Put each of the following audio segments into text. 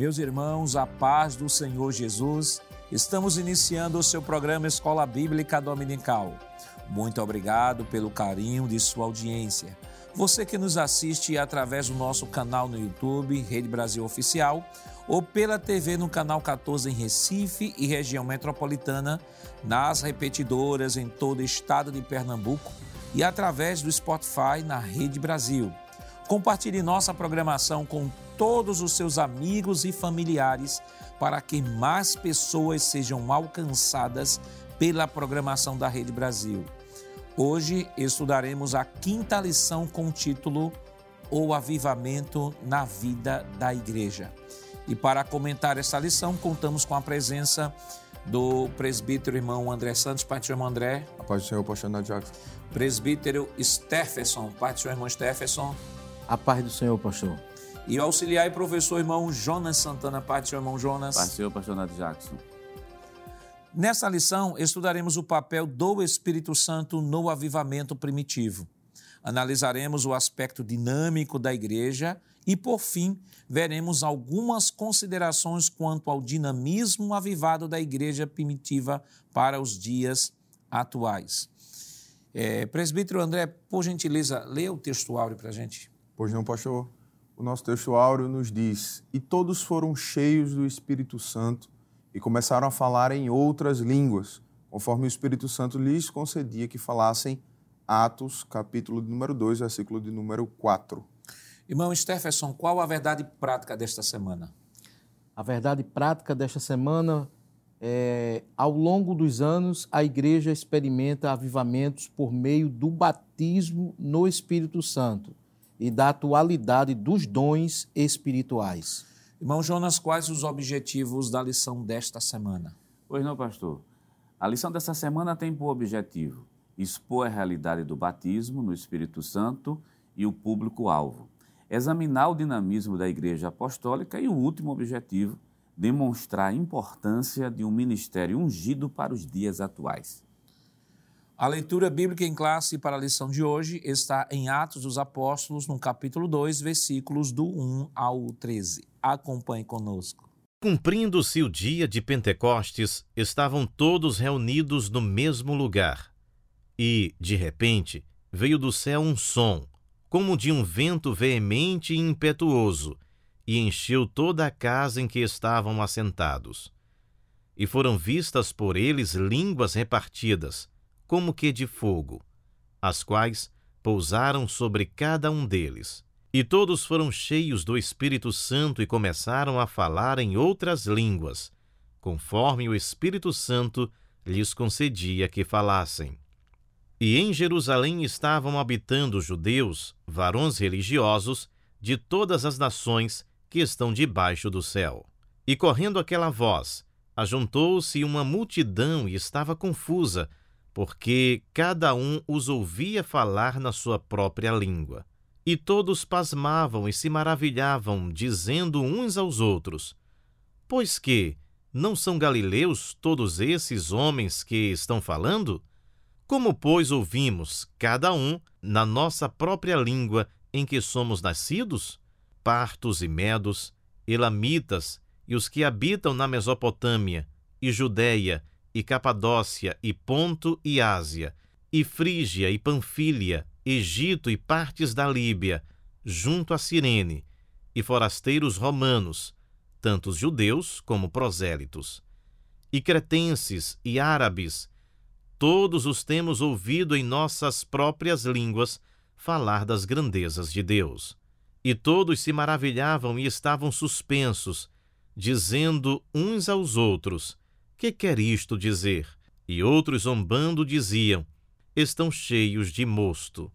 Meus irmãos, a paz do Senhor Jesus, estamos iniciando o seu programa Escola Bíblica Dominical. Muito obrigado pelo carinho de sua audiência. Você que nos assiste através do nosso canal no YouTube, Rede Brasil Oficial, ou pela TV no canal 14 em Recife e região metropolitana, nas repetidoras em todo o estado de Pernambuco e através do Spotify na Rede Brasil. Compartilhe nossa programação com todos os seus amigos e familiares para que mais pessoas sejam alcançadas pela programação da Rede Brasil. Hoje estudaremos a quinta lição com o título O Avivamento na Vida da Igreja. E para comentar essa lição, contamos com a presença do presbítero irmão André Santos, pai do irmão André. A paz do Senhor, pastor Jackson. Presbítero Stephenson, pai do irmão Stephenson. A paz do Senhor, pastor. E o auxiliar e professor irmão Jonas Santana, seu irmão Jonas. Senhor, pastor Jackson. Nessa lição, estudaremos o papel do Espírito Santo no avivamento primitivo. Analisaremos o aspecto dinâmico da igreja e, por fim, veremos algumas considerações quanto ao dinamismo avivado da igreja primitiva para os dias atuais. É, presbítero André, por gentileza, leia o texto áureo para a gente. Pois não, pastor. O nosso texto áureo nos diz: E todos foram cheios do Espírito Santo e começaram a falar em outras línguas, conforme o Espírito Santo lhes concedia que falassem. Atos, capítulo de número 2, versículo de número 4. Irmão Stephenson, qual a verdade prática desta semana? A verdade prática desta semana é, ao longo dos anos, a igreja experimenta avivamentos por meio do batismo no Espírito Santo e da atualidade dos dons espirituais. Irmão Jonas, quais os objetivos da lição desta semana? Pois não, pastor. A lição dessa semana tem por objetivo expor a realidade do batismo no Espírito Santo e o público-alvo, examinar o dinamismo da Igreja Apostólica e o último objetivo, demonstrar a importância de um ministério ungido para os dias atuais. A leitura bíblica em classe para a lição de hoje está em Atos dos Apóstolos, no capítulo 2, versículos do 1 ao 13. Acompanhe conosco. Cumprindo-se o dia de Pentecostes, estavam todos reunidos no mesmo lugar. E, de repente, veio do céu um som, como de um vento veemente e impetuoso, e encheu toda a casa em que estavam assentados. E foram vistas por eles línguas repartidas, como que de fogo, as quais pousaram sobre cada um deles. E todos foram cheios do Espírito Santo e começaram a falar em outras línguas, conforme o Espírito Santo lhes concedia que falassem. E em Jerusalém estavam habitando judeus, varões religiosos, de todas as nações que estão debaixo do céu. E correndo aquela voz, ajuntou-se uma multidão e estava confusa, porque cada um os ouvia falar na sua própria língua. E todos pasmavam e se maravilhavam, dizendo uns aos outros: Pois que não são galileus todos esses homens que estão falando? Como, pois, ouvimos, cada um, na nossa própria língua em que somos nascidos? Partos e medos, elamitas e os que habitam na Mesopotâmia, e Judéia, e Capadócia, e Ponto e Ásia, e Frígia e Panfília, Egito e partes da Líbia, junto a Cirene, e forasteiros romanos, tantos judeus como prosélitos, e cretenses e árabes, todos os temos ouvido em nossas próprias línguas falar das grandezas de Deus. E todos se maravilhavam e estavam suspensos, dizendo uns aos outros: Que quer isto dizer? E outros zombando diziam: estão cheios de mosto.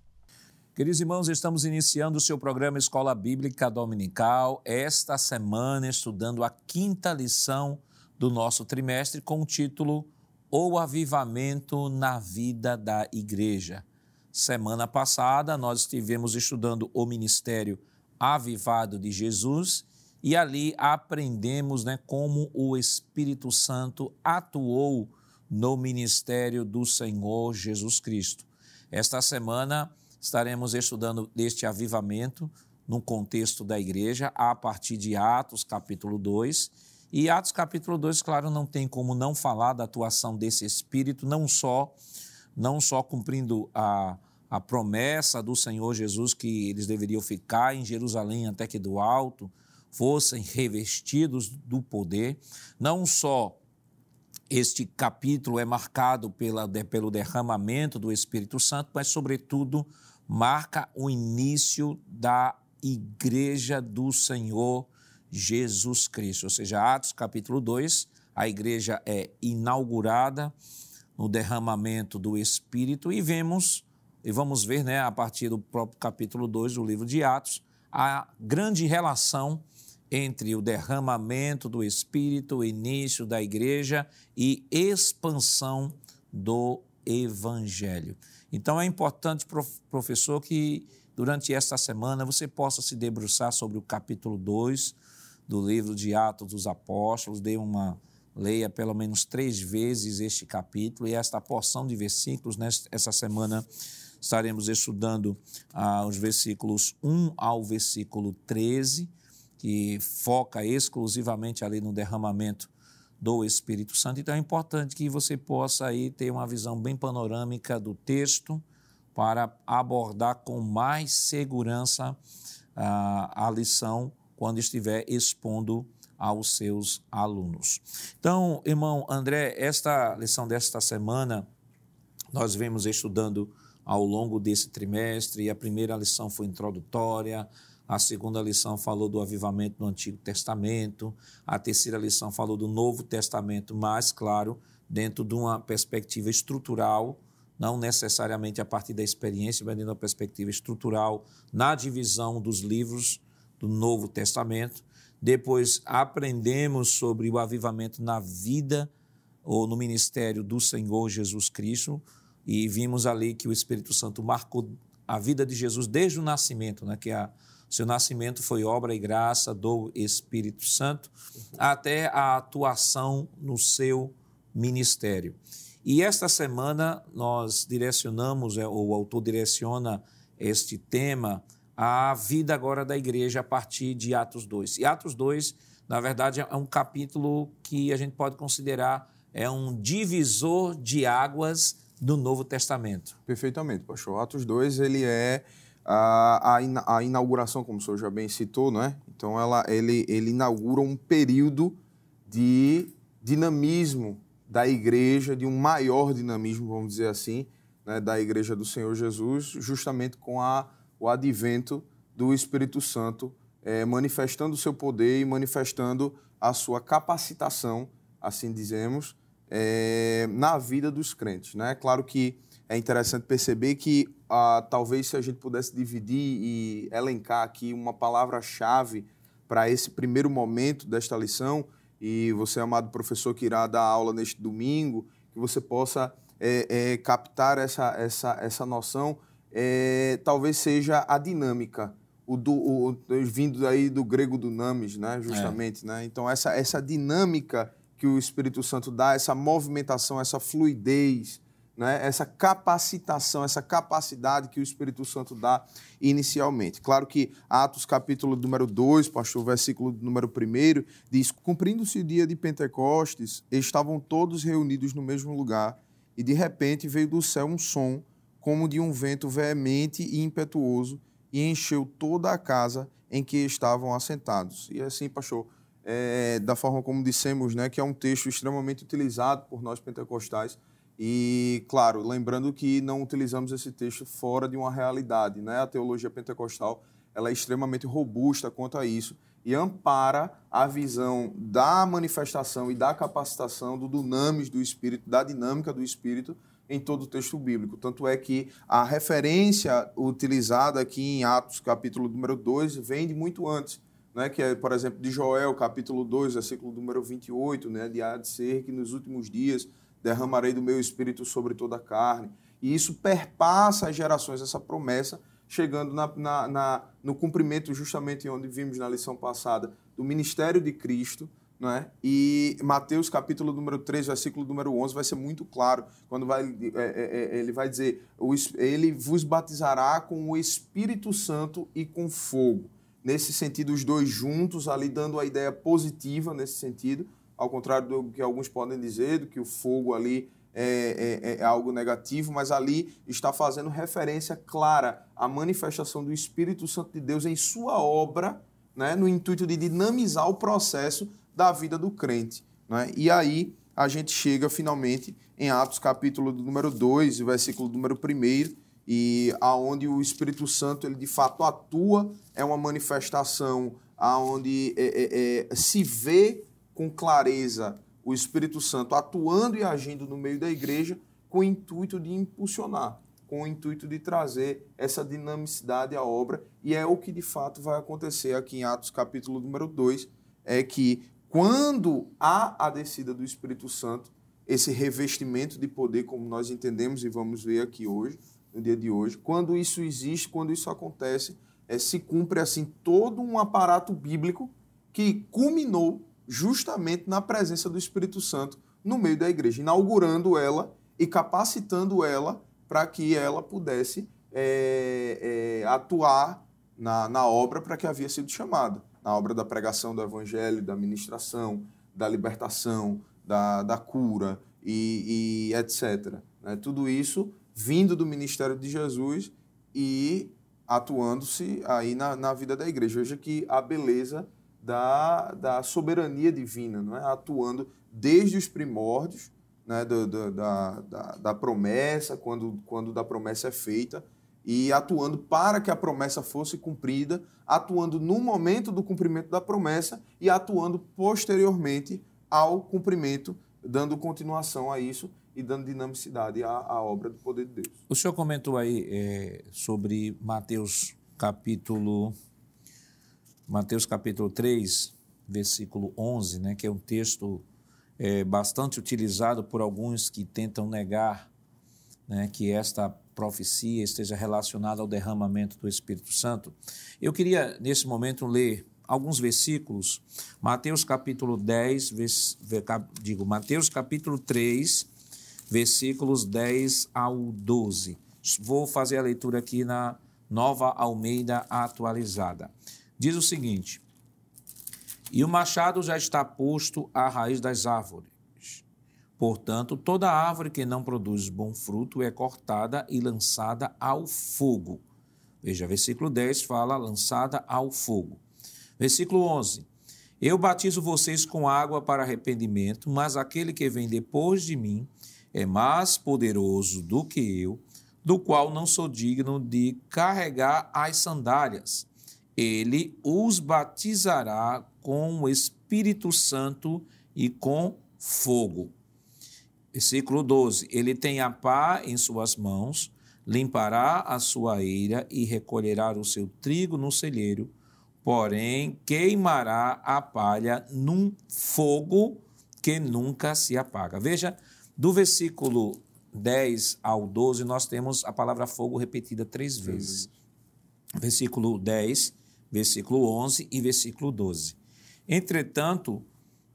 Queridos irmãos, estamos iniciando o seu programa Escola Bíblica Dominical, esta semana estudando a quinta lição do nosso trimestre com o título O Avivamento na Vida da Igreja. Semana passada nós estivemos estudando o ministério avivado de Jesus e ali aprendemos né, como o Espírito Santo atuou no ministério do Senhor Jesus Cristo. Esta semana estaremos estudando este avivamento no contexto da igreja a partir de Atos capítulo 2. E Atos capítulo 2, claro, não tem como não falar da atuação desse Espírito, não só, não só cumprindo a, a promessa do Senhor Jesus que eles deveriam ficar em Jerusalém até que do alto fossem revestidos do poder, não só este capítulo é marcado pela, pelo derramamento do Espírito Santo, mas, sobretudo, marca o início da Igreja do Senhor Jesus Cristo. Ou seja, Atos capítulo 2, a igreja é inaugurada no derramamento do Espírito e vemos, e vamos ver né, a partir do próprio capítulo 2 do livro de Atos, a grande relação entre o derramamento do Espírito, o início da igreja e expansão do Evangelho. Então é importante, professor, que durante esta semana você possa se debruçar sobre o capítulo 2 do livro de Atos dos Apóstolos, dê uma leia pelo menos três vezes este capítulo e esta porção de versículos. Nessa semana estaremos estudando ah, os versículos 1 ao versículo 13 que foca exclusivamente ali no derramamento do Espírito Santo. Então é importante que você possa aí ter uma visão bem panorâmica do texto para abordar com mais segurança a, a lição quando estiver expondo aos seus alunos. Então, irmão André, esta lição desta semana nós vemos estudando ao longo desse trimestre. A primeira lição foi introdutória, a segunda lição falou do avivamento no Antigo Testamento. A terceira lição falou do Novo Testamento, mais claro, dentro de uma perspectiva estrutural, não necessariamente a partir da experiência, mas dentro de uma perspectiva estrutural, na divisão dos livros do Novo Testamento. Depois aprendemos sobre o avivamento na vida ou no ministério do Senhor Jesus Cristo e vimos ali que o Espírito Santo marcou a vida de Jesus desde o nascimento, né, que é a seu nascimento foi obra e graça do Espírito Santo, até a atuação no seu ministério. E esta semana nós direcionamos, é, o autor direciona este tema, à vida agora da igreja a partir de Atos 2. E Atos 2, na verdade, é um capítulo que a gente pode considerar é um divisor de águas do Novo Testamento. Perfeitamente, pastor. Atos 2, ele é a, a, inauguração, como o senhor já bem citou, não é? Então, ela, ele, ele inaugura um período de dinamismo da igreja, de um maior dinamismo, vamos dizer assim, né, da igreja do Senhor Jesus, justamente com a, o advento do Espírito Santo, é, manifestando o seu poder e manifestando a sua capacitação, assim dizemos, é, na vida dos crentes. Né? Claro que é interessante perceber que ah, talvez se a gente pudesse dividir e elencar aqui uma palavra-chave para esse primeiro momento desta lição, e você, amado professor, que irá dar aula neste domingo, que você possa é, é, captar essa, essa, essa noção, é, talvez seja a dinâmica, o, do, o, vindo aí do grego dunamis, né, justamente. Né? Então, essa, essa dinâmica que o Espírito Santo dá, essa movimentação, essa fluidez, né, essa capacitação, essa capacidade que o Espírito Santo dá inicialmente. Claro que Atos capítulo número 2, pastor, versículo número 1, diz: Cumprindo-se o dia de Pentecostes, estavam todos reunidos no mesmo lugar, e de repente veio do céu um som, como de um vento veemente e impetuoso, e encheu toda a casa em que estavam assentados. E assim, pastor, é, da forma como dissemos, né, que é um texto extremamente utilizado por nós pentecostais e, claro, lembrando que não utilizamos esse texto fora de uma realidade. Né? A teologia pentecostal ela é extremamente robusta quanto a isso e ampara a visão da manifestação e da capacitação do dunamis do Espírito, da dinâmica do Espírito em todo o texto bíblico. Tanto é que a referência utilizada aqui em Atos, capítulo número 2, vem de muito antes. Né, que é, por exemplo, de Joel, capítulo 2, versículo número 28, né, de há de ser que nos últimos dias derramarei do meu espírito sobre toda a carne. E isso perpassa as gerações, essa promessa, chegando na, na, na, no cumprimento, justamente onde vimos na lição passada, do ministério de Cristo. É? E Mateus capítulo número 3, versículo número 11, vai ser muito claro, quando vai, é, é, é, ele vai dizer, ele vos batizará com o Espírito Santo e com fogo. nesse sentido, os dois juntos, ali dando a ideia positiva nesse sentido, ao contrário do que alguns podem dizer, do que o fogo ali é, é, é, algo negativo, mas ali está fazendo referência clara à manifestação do Espírito Santo de Deus em sua obra, né, no intuito de dinamizar o processo da vida do crente. Né? E aí a gente chega finalmente em Atos capítulo número 2, versículo número 1, e aonde o Espírito Santo ele de fato atua, é uma manifestação aonde é, é, é, se vê com clareza o Espírito Santo atuando e agindo no meio da igreja com o intuito de impulsionar, com o intuito de trazer essa dinamicidade à obra, e é o que de fato vai acontecer aqui em Atos capítulo número 2, é que quando há a descida do Espírito Santo, esse revestimento de poder, como nós entendemos e vamos ver aqui hoje, no dia de hoje, quando isso existe, quando isso acontece, é, se cumpre assim todo um aparato bíblico que culminou justamente na presença do Espírito Santo no meio da igreja, inaugurando ela e capacitando ela para que ela pudesse é, é, atuar na, na obra para que havia sido chamada na obra da pregação do evangelho, da ministração, da libertação, da, da cura e, e etc. Né? Tudo isso vindo do ministério de Jesus e atuando-se aí na, na vida da igreja. Veja que a beleza da, da soberania divina, não é? atuando desde os primórdios né? da, da, da promessa, quando, quando da promessa é feita, e atuando para que a promessa fosse cumprida, atuando no momento do cumprimento da promessa e atuando posteriormente ao cumprimento, dando continuação a isso e dando dinamicidade à, à obra do poder de Deus. O senhor comentou aí é, sobre Mateus capítulo Mateus capítulo 3, versículo 11, né, que é um texto é, bastante utilizado por alguns que tentam negar né, que esta profecia esteja relacionada ao derramamento do Espírito Santo. Eu queria, nesse momento, ler alguns versículos. Mateus capítulo 10, vers, digo, Mateus capítulo 3, versículos 10 ao 12. Vou fazer a leitura aqui na Nova Almeida Atualizada. Diz o seguinte: E o machado já está posto à raiz das árvores Portanto, toda árvore que não produz bom fruto é cortada e lançada ao fogo. Veja, versículo 10 fala lançada ao fogo. Versículo 11. Eu batizo vocês com água para arrependimento, mas aquele que vem depois de mim é mais poderoso do que eu, do qual não sou digno de carregar as sandálias. Ele os batizará com o Espírito Santo e com fogo. Versículo 12: Ele tem a pá em suas mãos, limpará a sua eira e recolherá o seu trigo no celeiro, porém queimará a palha num fogo que nunca se apaga. Veja, do versículo 10 ao 12, nós temos a palavra fogo repetida três vezes. Versículo 10, versículo 11 e versículo 12. Entretanto,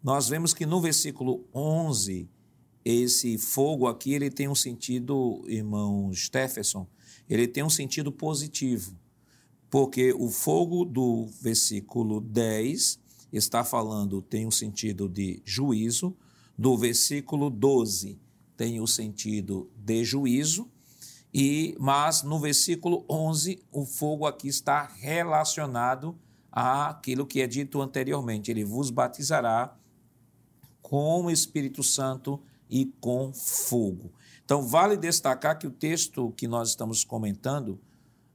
nós vemos que no versículo 11 esse fogo aqui ele tem um sentido, irmão Stephenson, ele tem um sentido positivo, porque o fogo do versículo 10 está falando, tem um sentido de juízo, do versículo 12 tem o sentido de juízo, e mas no versículo 11 o fogo aqui está relacionado àquilo que é dito anteriormente, ele vos batizará com o Espírito Santo e com fogo. Então, vale destacar que o texto que nós estamos comentando,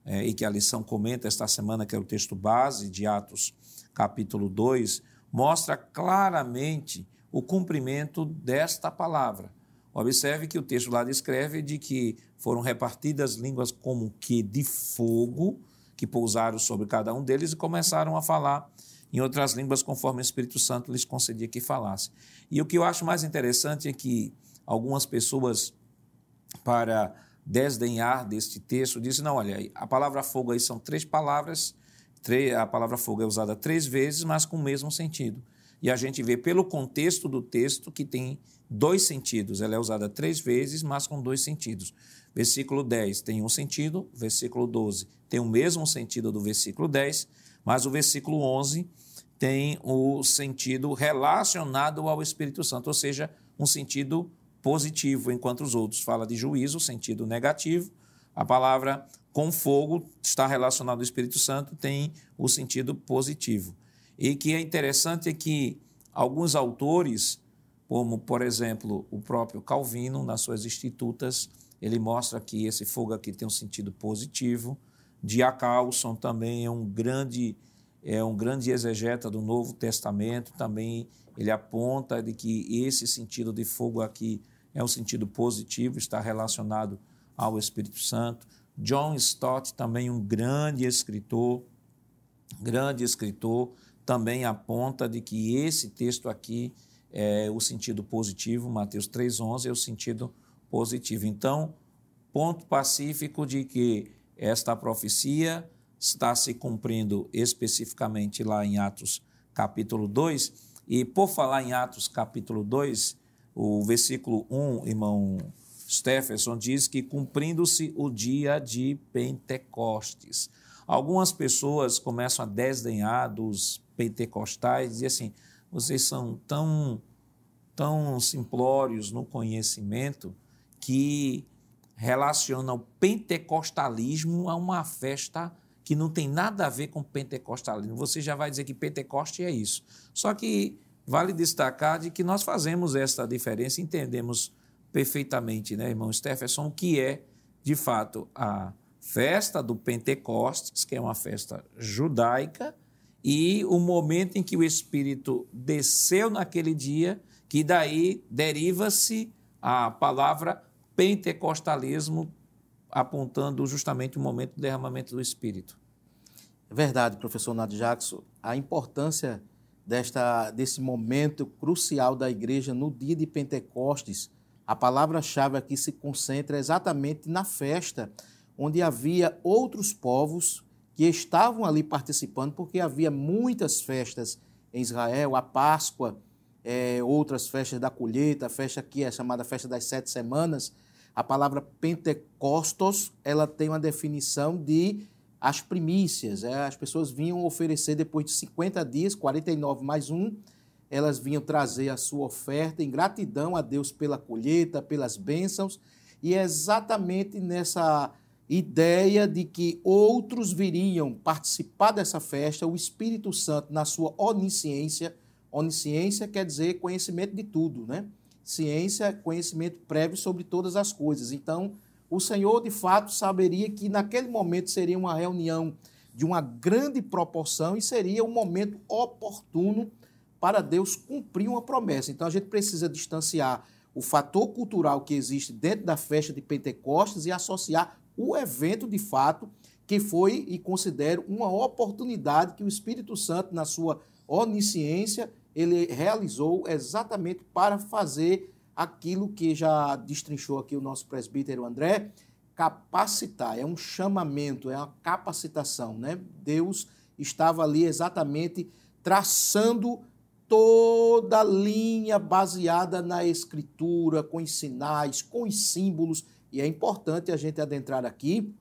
é, e que a lição comenta esta semana, que é o texto base de Atos, capítulo 2, mostra claramente o cumprimento desta palavra. Observe que o texto lá descreve de que foram repartidas línguas como que de fogo, que pousaram sobre cada um deles e começaram a falar em outras línguas conforme o Espírito Santo lhes concedia que falasse. E o que eu acho mais interessante é que algumas pessoas, para desdenhar deste texto, dizem: não, olha, a palavra fogo aí são três palavras, a palavra fogo é usada três vezes, mas com o mesmo sentido. E a gente vê pelo contexto do texto que tem dois sentidos. Ela é usada três vezes, mas com dois sentidos. Versículo 10 tem um sentido, versículo 12 tem o mesmo sentido do versículo 10, Mas o versículo 11 tem o sentido relacionado ao Espírito Santo, ou seja, um sentido positivo, enquanto os outros fala de juízo, sentido negativo. A palavra com fogo está relacionado ao Espírito Santo, tem o sentido positivo. E que é interessante é que alguns autores, como por exemplo o próprio Calvino, nas suas Institutas, ele mostra que esse fogo aqui tem um sentido positivo. Diacalson também é um grande é um grande exegeta do Novo Testamento, também ele aponta de que esse sentido de fogo aqui é um sentido positivo, está relacionado ao Espírito Santo. John Stott, também um grande escritor, grande escritor, também aponta de que esse texto aqui é o sentido positivo, Mateus 3,11 é o sentido positivo. Então, ponto pacífico de que esta profecia está se cumprindo especificamente lá em Atos capítulo 2. E por falar em Atos capítulo 2, o versículo 1, irmão Stephenson, diz que cumprindo-se o dia de Pentecostes. Algumas pessoas começam a desdenhar dos pentecostais e assim: vocês são tão, tão simplórios no conhecimento que relacionam o pentecostalismo a uma festa que não tem nada a ver com pentecostalismo. Você já vai dizer que Pentecoste é isso. Só que vale destacar de que nós fazemos esta diferença, entendemos perfeitamente, né, irmão Stephenson, o que é, de fato, a festa do Pentecostes, que é uma festa judaica, e o momento em que o Espírito desceu naquele dia, que daí deriva-se a palavra pentecostalismo, apontando justamente o momento do derramamento do Espírito. É verdade, professor Nath Jackson. A importância desta, desse momento crucial da igreja no dia de Pentecostes, a palavra-chave aqui se concentra exatamente na festa, onde havia outros povos que estavam ali participando, porque havia muitas festas em Israel, a Páscoa, é, outras festas da colheita, a festa que é chamada Festa das Sete Semanas, a palavra Pentecostos, ela tem uma definição de as primícias. É, as pessoas vinham oferecer depois de 50 dias, 49 mais um, elas vinham trazer a sua oferta em gratidão a Deus pela colheita, pelas bênçãos, e é exatamente nessa ideia de que outros viriam participar dessa festa, o Espírito Santo, na sua onisciência, onisciência quer dizer conhecimento de tudo, né? ciência, conhecimento prévio sobre todas as coisas. Então, o Senhor, de fato, saberia que naquele momento seria uma reunião de uma grande proporção e seria um momento oportuno para Deus cumprir uma promessa. Então, a gente precisa distanciar o fator cultural que existe dentro da festa de Pentecostes e associar o evento de fato que foi e considero uma oportunidade que o Espírito Santo, na sua onisciência, ele realizou exatamente para fazer aquilo que já destrinchou aqui o nosso presbítero André, capacitar, é um chamamento, é uma capacitação, né? Deus estava ali exatamente traçando toda a linha baseada na escritura, com os sinais, com os símbolos, e é importante a gente adentrar aqui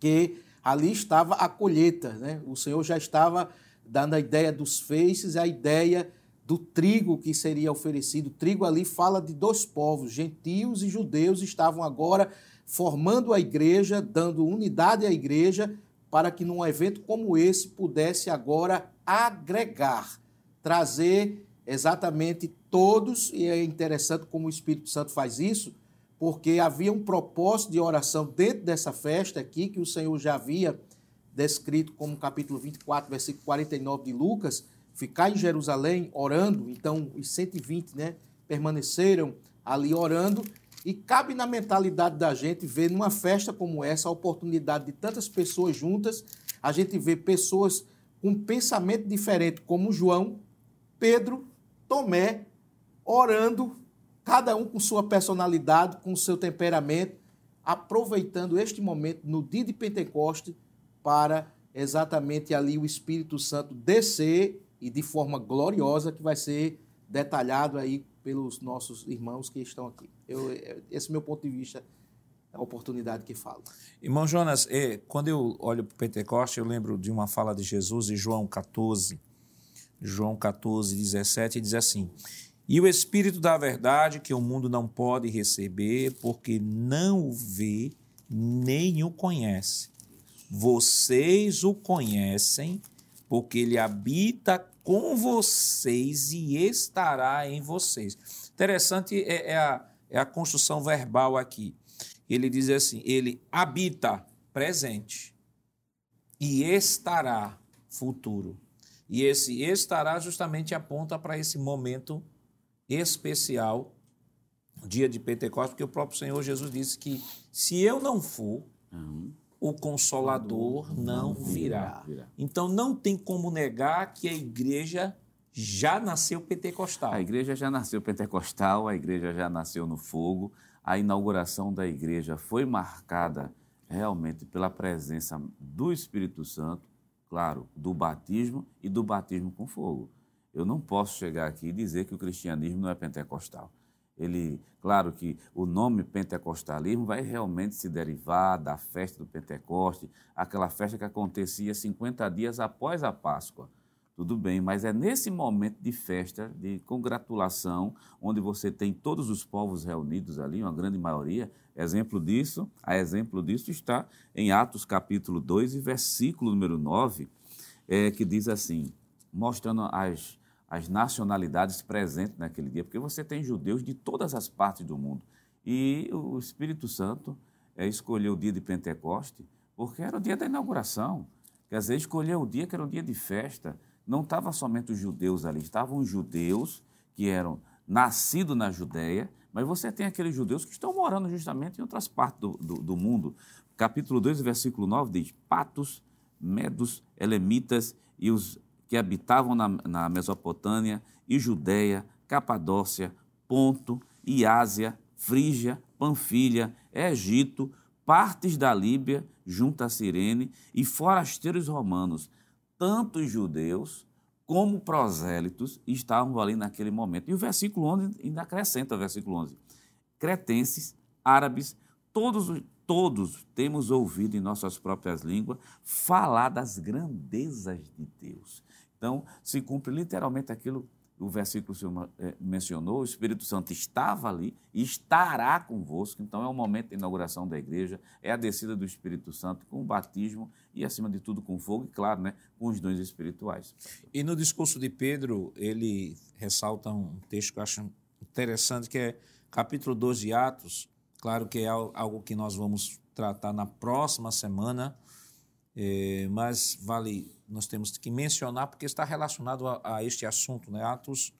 que ali estava a colheita, né? O Senhor já estava dando a ideia dos feixes, a ideia do trigo que seria oferecido. O trigo ali fala de dois povos, gentios e judeus, estavam agora formando a igreja, dando unidade à igreja, para que num evento como esse pudesse agora agregar, trazer exatamente todos, e é interessante como o Espírito Santo faz isso, porque havia um propósito de oração dentro dessa festa aqui, que o Senhor já havia descrito como capítulo 24, versículo 49 de Lucas, ficar em Jerusalém orando, então os 120 né, permaneceram ali orando, e cabe na mentalidade da gente ver numa festa como essa a oportunidade de tantas pessoas juntas, a gente vê pessoas com pensamento diferente, como João, Pedro, Tomé, orando, cada um com sua personalidade, com seu temperamento, aproveitando este momento no dia de Pentecoste para exatamente ali o Espírito Santo descer e de forma gloriosa que vai ser detalhado aí pelos nossos irmãos que estão aqui. Eu, esse é meu ponto de vista a oportunidade que fala. Irmão Jonas, é, quando eu olho para o Pentecoste, eu lembro de uma fala de Jesus em João 14, João 14, 17, diz assim: E o Espírito da verdade, que o mundo não pode receber, porque não o vê nem o conhece. Vocês o conhecem, porque ele habita com vocês e estará em vocês. Interessante é, é, a, é a construção verbal aqui. Ele diz assim: ele habita presente e estará futuro. E esse estará justamente aponta para esse momento especial, dia de Pentecostes, porque o próprio Senhor Jesus disse que se eu não for, uhum. o consolador não virá. Então não tem como negar que a igreja já nasceu pentecostal. A igreja já nasceu pentecostal, a igreja já nasceu no fogo. A inauguração da igreja foi marcada realmente pela presença do Espírito Santo, claro, do batismo e do batismo com fogo. Eu não posso chegar aqui e dizer que o cristianismo não é pentecostal. Ele, claro que o nome pentecostalismo vai realmente se derivar da festa do Pentecoste, aquela festa que acontecia 50 dias após a Páscoa. Tudo bem, mas é nesse momento de festa, de congratulação, onde você tem todos os povos reunidos ali, uma grande maioria. Exemplo disso, a exemplo disso está em Atos capítulo 2 e versículo número 9, é, que diz assim, mostrando as, as nacionalidades presentes naquele dia, porque você tem judeus de todas as partes do mundo. E o Espírito Santo é, escolheu o dia de Pentecoste porque era o dia da inauguração. Quer dizer, escolheu o dia que era o dia de festa não estavam somente os judeus ali, estavam os judeus que eram nascidos na Judéia, mas você tem aqueles judeus que estão morando justamente em outras partes do, do, do mundo. Capítulo 2, versículo 9 diz: Patos, Medos, Elemitas e os que habitavam na, na Mesopotâmia e Judéia, Capadócia, Ponto e Ásia, Frígia, Panfilha, Egito, partes da Líbia, junto a Cirene, e forasteiros romanos, tanto os judeus como prosélitos estavam ali naquele momento. E o versículo 11 ainda acrescenta o versículo 11. Cretenses, árabes, todos, todos temos ouvido em nossas próprias línguas falar das grandezas de Deus. Então, se cumpre literalmente aquilo o versículo que o senhor eh, mencionou, o Espírito Santo estava ali e estará convosco. Então, é o momento da inauguração da igreja, é a descida do Espírito Santo com o batismo e, acima de tudo, com fogo e, claro, né, com os dons espirituais. E no discurso de Pedro, ele ressalta um texto que eu acho interessante, que é capítulo 12 de Atos. Claro que é algo que nós vamos tratar na próxima semana, é, mas vale nós temos que mencionar porque está relacionado a, a este assunto. Né? Atos,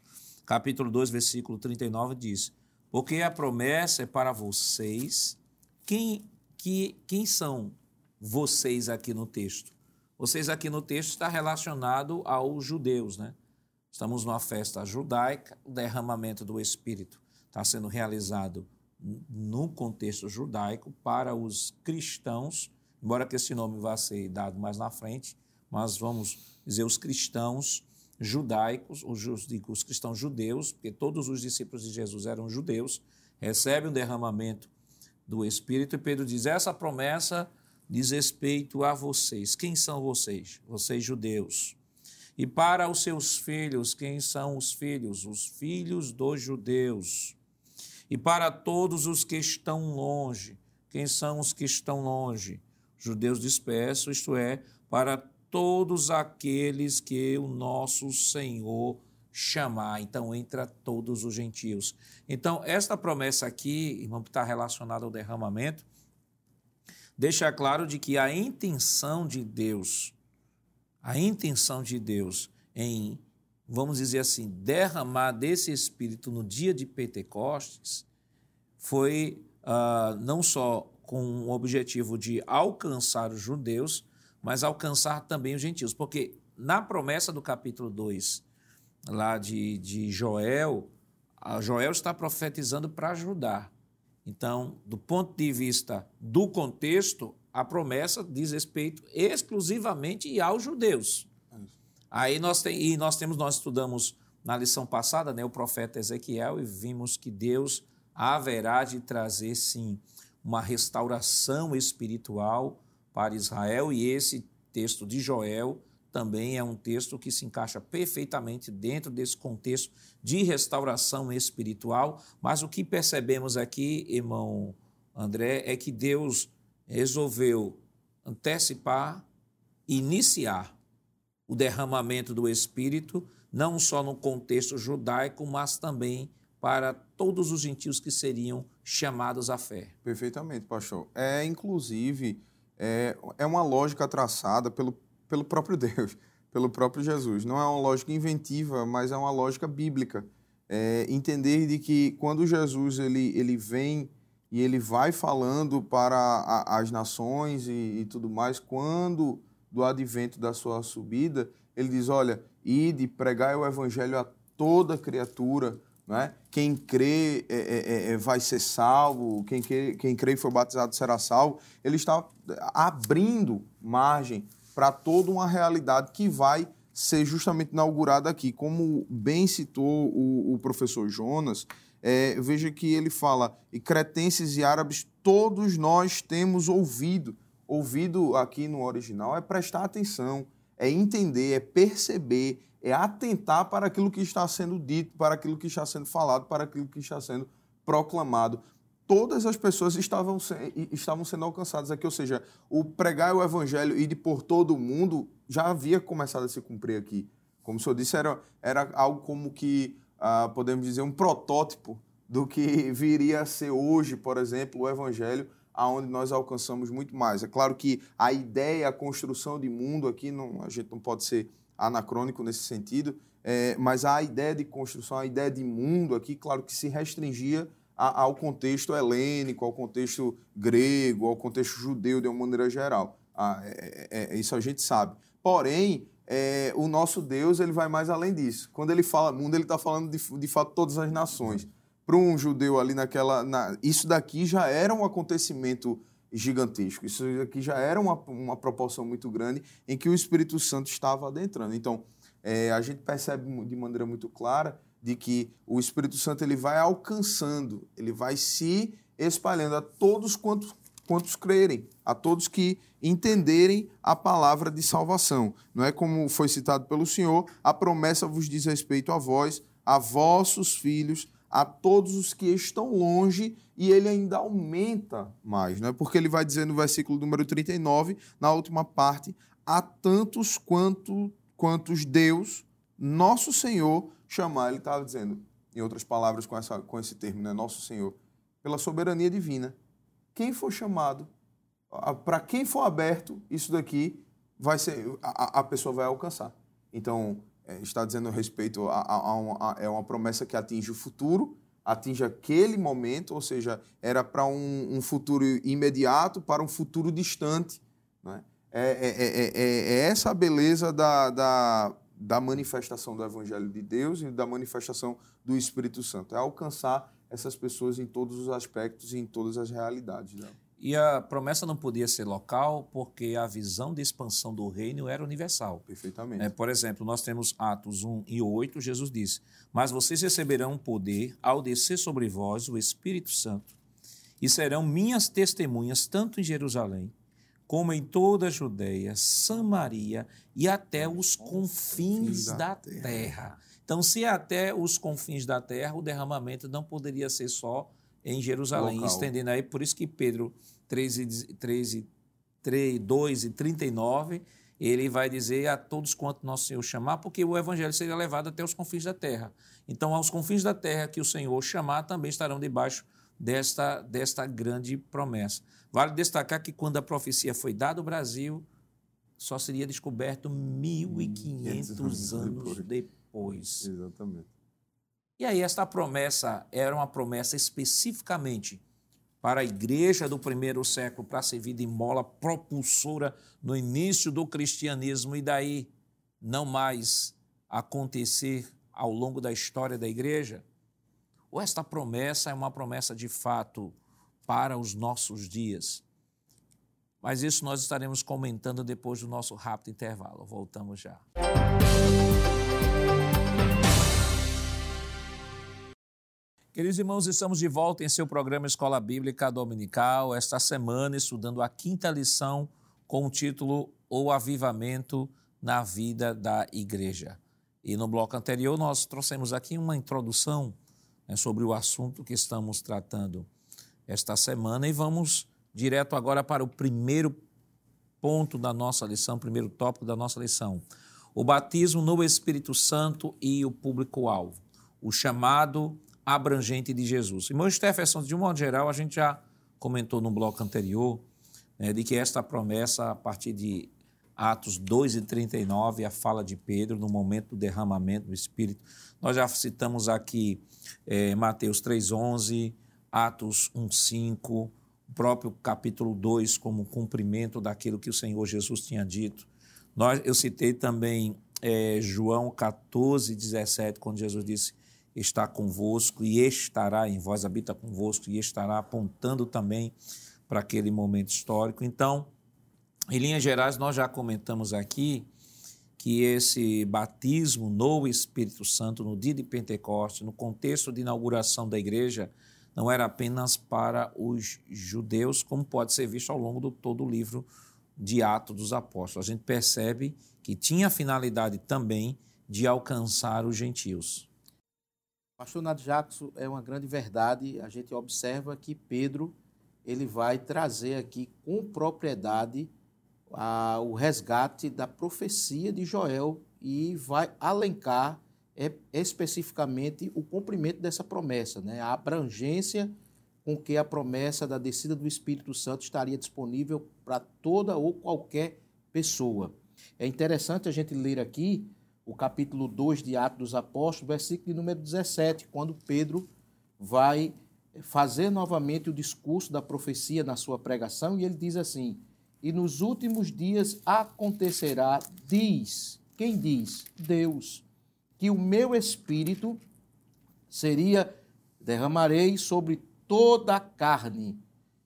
capítulo 2, versículo 39 diz: Porque a promessa é para vocês. Quem, que, quem são vocês aqui no texto? Vocês aqui no texto está relacionado aos judeus, né? Estamos numa festa judaica, o derramamento do Espírito está sendo realizado no contexto judaico para os cristãos, embora que esse nome vá ser dado mais na frente, mas vamos dizer os cristãos judaicos, os, os cristãos judeus, porque todos os discípulos de Jesus eram judeus, recebem o derramamento do Espírito e Pedro diz: essa promessa diz respeito a vocês. Quem são vocês? Vocês judeus. E para os seus filhos, quem são os filhos? Os filhos dos judeus. E para todos os que estão longe, quem são os que estão longe? Judeus dispersos, isto é, para todos aqueles que o nosso Senhor chamar. Então, entra todos os gentios. Então, esta promessa aqui, irmão, que está relacionada ao derramamento, deixa claro de que a intenção de Deus, a intenção de Deus em, vamos dizer assim, derramar desse Espírito no dia de Pentecostes, foi uh, não só com o objetivo de alcançar os judeus, mas alcançar também os gentios. Porque na promessa do capítulo 2, lá de, de Joel, Joel está profetizando para ajudar. Então, do ponto de vista do contexto, a promessa diz respeito exclusivamente aos judeus. Aí nós, tem, e nós temos, nós estudamos na lição passada, né, o profeta Ezequiel, e vimos que Deus haverá de trazer, sim, uma restauração espiritual para Israel, e esse texto de Joel também é um texto que se encaixa perfeitamente dentro desse contexto de restauração espiritual. Mas o que percebemos aqui, irmão André, é que Deus resolveu antecipar, iniciar o derramamento do Espírito, não só no contexto judaico, mas também para todos os gentios que seriam chamados à fé. Perfeitamente, pastor. É, inclusive, é, é uma lógica traçada pelo, pelo próprio Deus, pelo próprio Jesus. Não é uma lógica inventiva, mas é uma lógica bíblica. É, entender de que quando Jesus ele, ele vem e ele vai falando para a, as nações e, e, tudo mais, quando do advento da sua subida, ele diz: olha, ide, pregai o evangelho a toda criatura, né? quem crê é, é, é, vai ser salvo, quem crê, quem crê e for batizado será salvo. Ele está abrindo margem para toda uma realidade que vai ser justamente inaugurada aqui. Como bem citou o, o professor Jonas, é, veja que ele fala, e cretenses e árabes, todos nós temos ouvido. Ouvido aqui no original é prestar atenção, é entender, é perceber, é atentar para aquilo que está sendo dito, para aquilo que está sendo falado, para aquilo que está sendo proclamado. Todas as pessoas estavam, estavam sendo alcançadas aqui, ou seja, o pregar o evangelho e de por todo o mundo já havia começado a se cumprir aqui. Como o senhor disse, era, era algo como que, ah, podemos dizer, um protótipo do que viria a ser hoje, por exemplo, o evangelho, aonde nós alcançamos muito mais. É claro que a ideia, a construção de mundo aqui, não, a gente não pode ser anacrônico nesse sentido, é, mas a ideia de construção, a ideia de mundo aqui, claro que se restringia a, ao contexto helênico, ao contexto grego, ao contexto judeu de uma maneira geral. Ah, é, é, é isso a gente sabe. Porém, é, o nosso Deus ele vai mais além disso. Quando ele fala mundo, ele está falando de, de fato todas as nações. Para um judeu ali naquela. Na, isso daqui já era um acontecimento gigantesco. Isso aqui já era uma, uma proporção muito grande em que o Espírito Santo estava adentrando. Então, é, a gente percebe de maneira muito clara de que o Espírito Santo ele vai alcançando, ele vai se espalhando a todos quantos, quantos crerem, a todos que entenderem a palavra de salvação. Não é como foi citado pelo Senhor, a promessa vos diz respeito a vós, a vossos filhos, a todos os que estão longe, e ele ainda aumenta mais, né? porque ele vai dizer no versículo número 39, na última parte, a tantos quanto, quantos Deus, nosso Senhor, chamar. Ele estava dizendo, em outras palavras, com, essa, com esse termo, né? nosso Senhor, pela soberania divina. Quem for chamado, para quem for aberto, isso daqui vai ser, a, a pessoa vai alcançar. Então, é, está dizendo respeito a, a, a, é uma promessa que atinge o futuro, atinge aquele momento, ou seja, era para um, um, futuro imediato, para um futuro distante. Né? É, é, é, é, essa a beleza da, da, da manifestação do Evangelho de Deus e da manifestação do Espírito Santo, é alcançar essas pessoas em todos os aspectos e em todas as realidades. Né? E a promessa não podia ser local porque a visão de expansão do reino era universal. Perfeitamente. É, por exemplo, nós temos Atos 1 e 8, Jesus diz: Mas vocês receberão poder ao descer sobre vós o Espírito Santo e serão minhas testemunhas tanto em Jerusalém como em toda a Judéia, Samaria e até os confins da terra. Então, se até os confins da terra, o derramamento não poderia ser só em Jerusalém, Local. estendendo aí, por isso que Pedro 3, 3, 3, 2 e 39, ele vai dizer a todos quanto nosso Senhor chamar, porque o evangelho seria levado até os confins da terra. Então, aos confins da terra que o Senhor chamar, também estarão debaixo desta, desta grande promessa. Vale destacar que quando a profecia foi dada ao Brasil, só seria descoberto 1.500 anos depois. depois. Exatamente. E aí, esta promessa era uma promessa especificamente para a igreja do primeiro século, para servir de mola propulsora no início do cristianismo e daí não mais acontecer ao longo da história da igreja? Ou esta promessa é uma promessa de fato para os nossos dias? Mas isso nós estaremos comentando depois do nosso rápido intervalo. Voltamos já. Queridos irmãos, estamos de volta em seu programa Escola Bíblica Dominical, esta semana estudando a quinta lição com o título O Avivamento na Vida da Igreja. E no bloco anterior nós trouxemos aqui uma introdução né, sobre o assunto que estamos tratando esta semana e vamos direto agora para o primeiro ponto da nossa lição, primeiro tópico da nossa lição: o batismo no Espírito Santo e o público-alvo, o chamado abrangente de Jesus. Irmão Stephenson, de um modo geral, a gente já comentou no bloco anterior né, de que esta promessa, a partir de Atos 2 e 39, a fala de Pedro no momento do derramamento do Espírito. Nós já citamos aqui é, Mateus 3,11, Atos 1,5, o próprio capítulo 2 como cumprimento daquilo que o Senhor Jesus tinha dito. Nós, eu citei também é, João 14, 17, quando Jesus disse: Está convosco e estará em vós, habita convosco e estará apontando também para aquele momento histórico. Então, em linhas gerais, nós já comentamos aqui que esse batismo no Espírito Santo, no dia de Pentecostes, no contexto de inauguração da igreja, não era apenas para os judeus, como pode ser visto ao longo de todo o livro de Atos dos Apóstolos. A gente percebe que tinha a finalidade também de alcançar os gentios. Pastor Nath Jackson, é uma grande verdade. A gente observa que Pedro ele vai trazer aqui com propriedade a, o resgate da profecia de Joel e vai alencar é especificamente o cumprimento dessa promessa, né? a abrangência com que a promessa da descida do Espírito Santo estaria disponível para toda ou qualquer pessoa. É interessante a gente ler aqui o capítulo 2 de Atos dos Apóstolos, versículo número 17, quando Pedro vai fazer novamente o discurso da profecia na sua pregação, e ele diz assim: E nos últimos dias acontecerá, diz, quem diz? Deus que o meu espírito seria derramarei sobre toda a carne,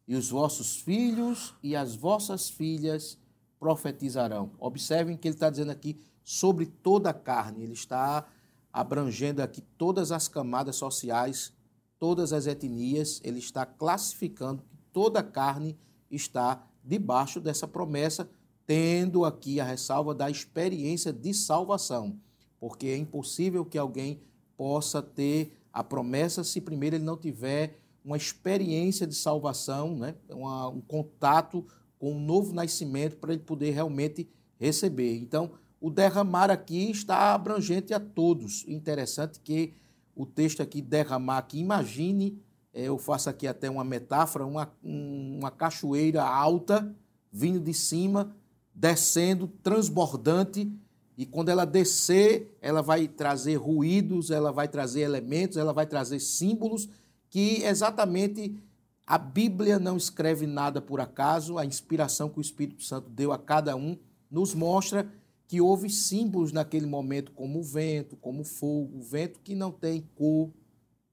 e os vossos filhos e as vossas filhas profetizarão. Observem que ele está dizendo aqui sobre toda a carne, ele está abrangendo aqui todas as camadas sociais, todas as etnias, ele está classificando que toda a carne está debaixo dessa promessa, tendo aqui a ressalva da experiência de salvação porque é impossível que alguém possa ter a promessa se primeiro ele não tiver uma experiência de salvação, né? Um contato com um novo nascimento para ele poder realmente receber. Então, o derramar aqui está abrangente a todos. Interessante que o texto aqui, derramar aqui, imagine, é, eu faço aqui até uma metáfora, uma, uma cachoeira alta, vindo de cima, descendo, transbordante, e quando ela descer, ela vai trazer ruídos, ela vai trazer elementos, ela vai trazer símbolos que exatamente a Bíblia não escreve nada por acaso, a inspiração que o Espírito Santo deu a cada um nos mostra que houve símbolos naquele momento, como o vento, como o fogo, o vento que não tem cor,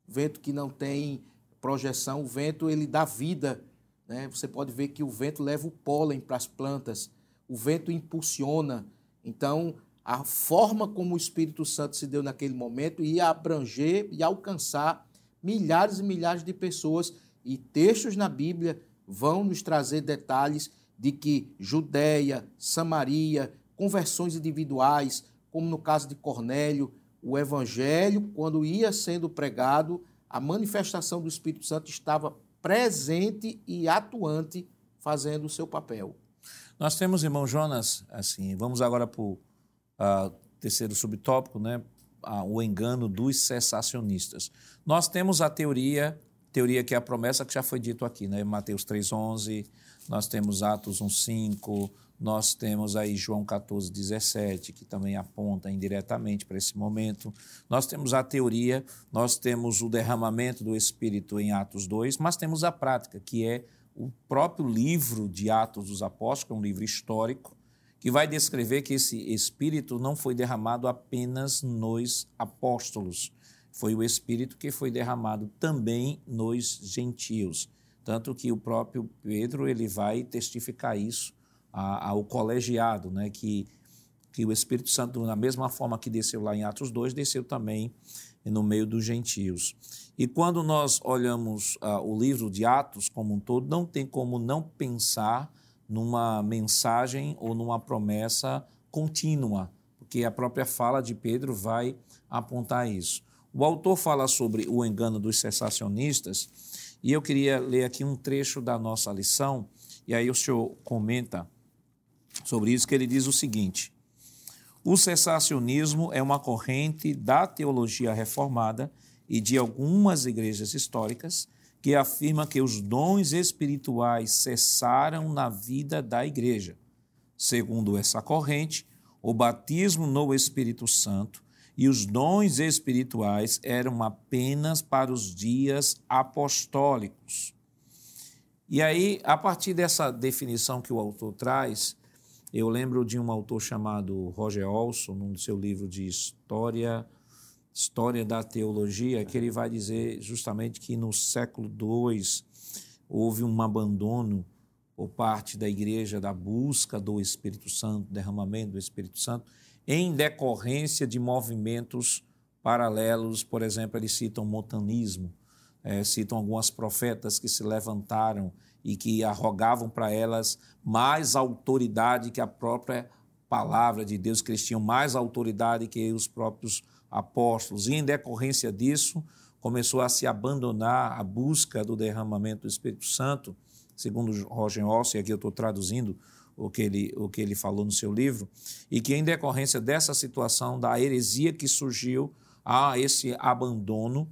vento que não tem projeção, o vento ele dá vida. Né? Você pode ver que o vento leva o pólen para as plantas, o vento impulsiona. Então, a forma como o Espírito Santo se deu naquele momento ia abranger e alcançar milhares e milhares de pessoas. E textos na Bíblia vão nos trazer detalhes de que Judéia, Samaria, conversões individuais, como no caso de Cornélio, o evangelho, quando ia sendo pregado, a manifestação do Espírito Santo estava presente e atuante, fazendo o seu papel. Nós temos, irmão Jonas, assim, vamos agora para o uh, terceiro subtópico, né, uh, o engano dos cessacionistas. Nós temos a teoria, teoria que é a promessa que já foi dito aqui, né, Mateus 3:11, nós temos Atos 1:5, nós temos aí João 14, 17, que também aponta indiretamente para esse momento. Nós temos a teoria, nós temos o derramamento do Espírito em Atos 2, mas temos a prática, que é o próprio livro de Atos dos Apóstolos, que é um livro histórico, que vai descrever que esse Espírito não foi derramado apenas nos apóstolos, foi o Espírito que foi derramado também nos gentios. Tanto que o próprio Pedro ele vai testificar isso ao colegiado, né, que, que o Espírito Santo, da mesma forma que desceu lá em Atos 2, desceu também no meio dos gentios. E quando nós olhamos uh, o livro de Atos como um todo, não tem como não pensar numa mensagem ou numa promessa contínua, porque a própria fala de Pedro vai apontar isso. O autor fala sobre o engano dos cessacionistas, e eu queria ler aqui um trecho da nossa lição, e aí o senhor comenta sobre isso, que ele diz o seguinte: o cessacionismo é uma corrente da teologia reformada e de algumas igrejas históricas que afirma que os dons espirituais cessaram na vida da igreja. Segundo essa corrente, o batismo no Espírito Santo e os dons espirituais eram apenas para os dias apostólicos. E aí, a partir dessa definição que o autor traz, eu lembro de um autor chamado Roger Olson, num seu livro de História, História da Teologia, que ele vai dizer justamente que no século II houve um abandono por parte da igreja da busca do Espírito Santo, derramamento do Espírito Santo, em decorrência de movimentos paralelos, por exemplo, eles citam montanismo, é, citam algumas profetas que se levantaram e que arrogavam para elas mais autoridade que a própria palavra de Deus, que eles tinham mais autoridade que os próprios apóstolos. E em decorrência disso, começou a se abandonar a busca do derramamento do Espírito Santo, segundo Roger Olson, e aqui eu estou traduzindo o que, ele, o que ele falou no seu livro, e que em decorrência dessa situação, da heresia que surgiu, há esse abandono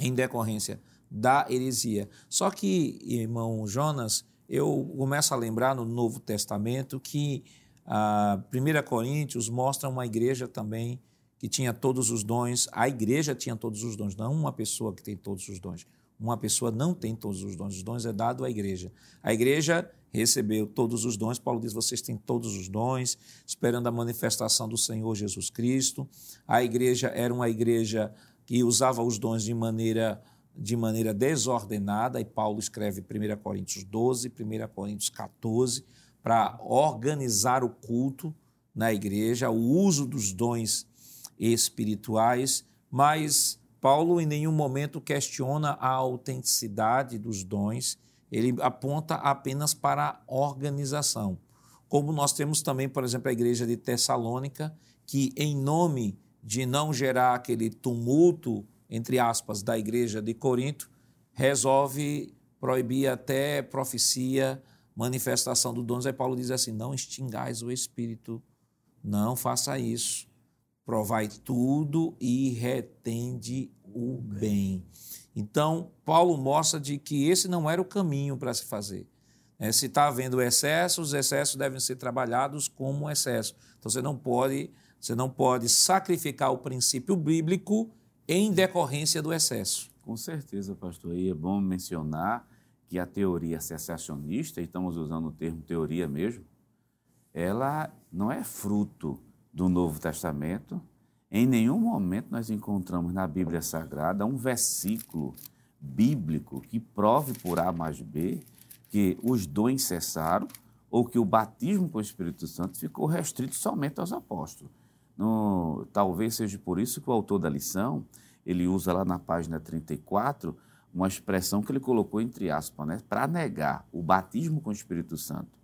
em decorrência da heresia. Só que, irmão Jonas, eu começo a lembrar no Novo Testamento que a ah, 1 Coríntios mostra uma igreja também que tinha todos os dons. A igreja tinha todos os dons, não uma pessoa que tem todos os dons. Uma pessoa não tem todos os dons, os dons é dado à igreja. A igreja recebeu todos os dons. Paulo diz: vocês têm todos os dons, esperando a manifestação do Senhor Jesus Cristo. A igreja era uma igreja que usava os dons de maneira de maneira desordenada, e Paulo escreve 1 Coríntios 12, 1 Coríntios 14, para organizar o culto na igreja, o uso dos dons espirituais, mas Paulo em nenhum momento questiona a autenticidade dos dons, ele aponta apenas para a organização. Como nós temos também, por exemplo, a igreja de Tessalônica, que em nome de não gerar aquele tumulto entre aspas, da igreja de Corinto, resolve proibir até profecia, manifestação do dons. Aí Paulo diz assim: não extingais o espírito, não faça isso. Provai tudo e retende o bem. Então, Paulo mostra de que esse não era o caminho para se fazer. É, se está havendo excesso, os excessos devem ser trabalhados como excesso. Então, você não pode, você não pode sacrificar o princípio bíblico em decorrência do excesso. Com certeza, pastor. E é bom mencionar que a teoria secessionista, e estamos usando o termo teoria mesmo, ela não é fruto do Novo Testamento. Em nenhum momento nós encontramos na Bíblia Sagrada um versículo bíblico que prove por A mais B que os dons cessaram ou que o batismo com o Espírito Santo ficou restrito somente aos apóstolos. No, talvez seja por isso que o autor da lição, ele usa lá na página 34 uma expressão que ele colocou entre aspas, né, para negar o batismo com o Espírito Santo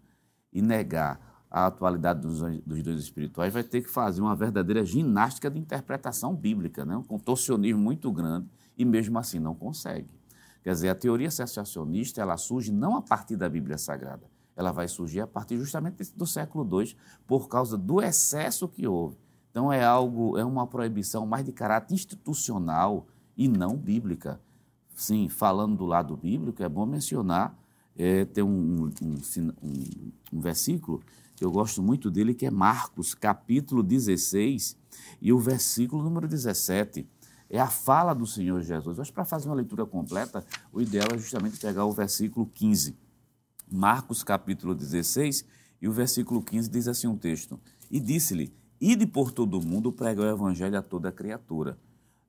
e negar a atualidade dos, dos dons espirituais, vai ter que fazer uma verdadeira ginástica de interpretação bíblica, né, um contorcionismo muito grande, e mesmo assim não consegue. Quer dizer, a teoria sensacionista ela surge não a partir da Bíblia Sagrada, ela vai surgir a partir justamente do século II, por causa do excesso que houve então é algo, é uma proibição mais de caráter institucional e não bíblica. Sim, falando do lado bíblico, é bom mencionar, é, tem um, um, um, um versículo que eu gosto muito dele, que é Marcos, capítulo 16, e o versículo número 17 é a fala do Senhor Jesus. Que para fazer uma leitura completa, o ideal é justamente pegar o versículo 15. Marcos, capítulo 16, e o versículo 15 diz assim um texto: E disse-lhe: Ide por todo o mundo pregar o evangelho a toda criatura.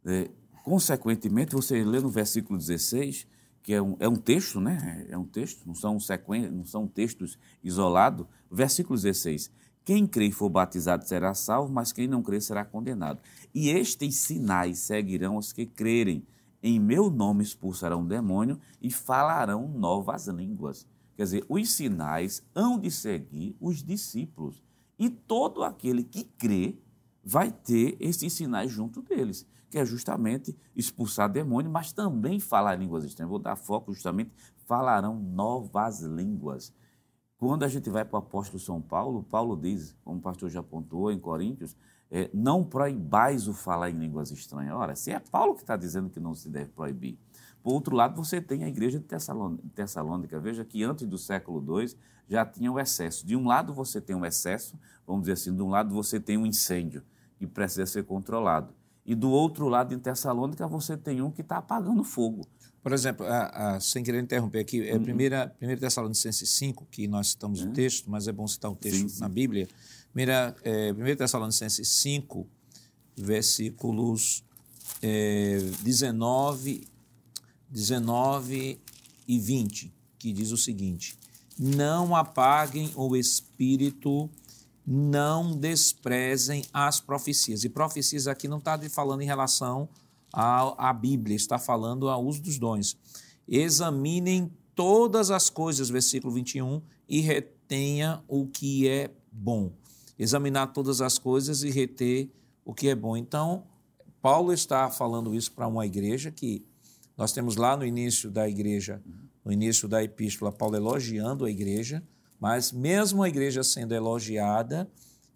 É, consequentemente, você lê no versículo 16, que é um, é um texto, né? É um texto, não são, sequen... não são textos isolados. Versículo 16. Quem crê e for batizado será salvo, mas quem não crê será condenado. E estes sinais seguirão os que crerem. Em meu nome expulsarão demônio e falarão novas línguas. Quer dizer, os sinais hão de seguir os discípulos. E todo aquele que crê vai ter esses sinais junto deles, que é justamente expulsar demônio, mas também falar línguas estranhas. Vou dar foco justamente, falarão novas línguas. Quando a gente vai para o apóstolo São Paulo, Paulo diz, como o pastor já apontou em Coríntios, é, não proibais o falar em línguas estranhas. Ora, se é Paulo que está dizendo que não se deve proibir. Por outro lado, você tem a igreja de Tessalônica. Veja que antes do século II já tinha o excesso. De um lado você tem um excesso, vamos dizer assim, de um lado você tem um incêndio que precisa ser controlado. E do outro lado, em Tessalônica, você tem um que está apagando fogo. Por exemplo, a, a, sem querer interromper aqui, é uhum. primeira, primeira Tessalonicenses 5, que nós citamos uhum. o texto, mas é bom citar o texto sim, sim. na Bíblia. Primeira, é, 1 Tessalonicenses 5, versículos é, 19, 19 e 20, que diz o seguinte: Não apaguem o espírito, não desprezem as profecias. E profecias aqui não está falando em relação a, a Bíblia, está falando ao uso dos dons. Examinem todas as coisas, versículo 21, e retenha o que é bom. Examinar todas as coisas e reter o que é bom. Então, Paulo está falando isso para uma igreja que nós temos lá no início da igreja, no início da epístola, Paulo elogiando a igreja, mas mesmo a igreja sendo elogiada,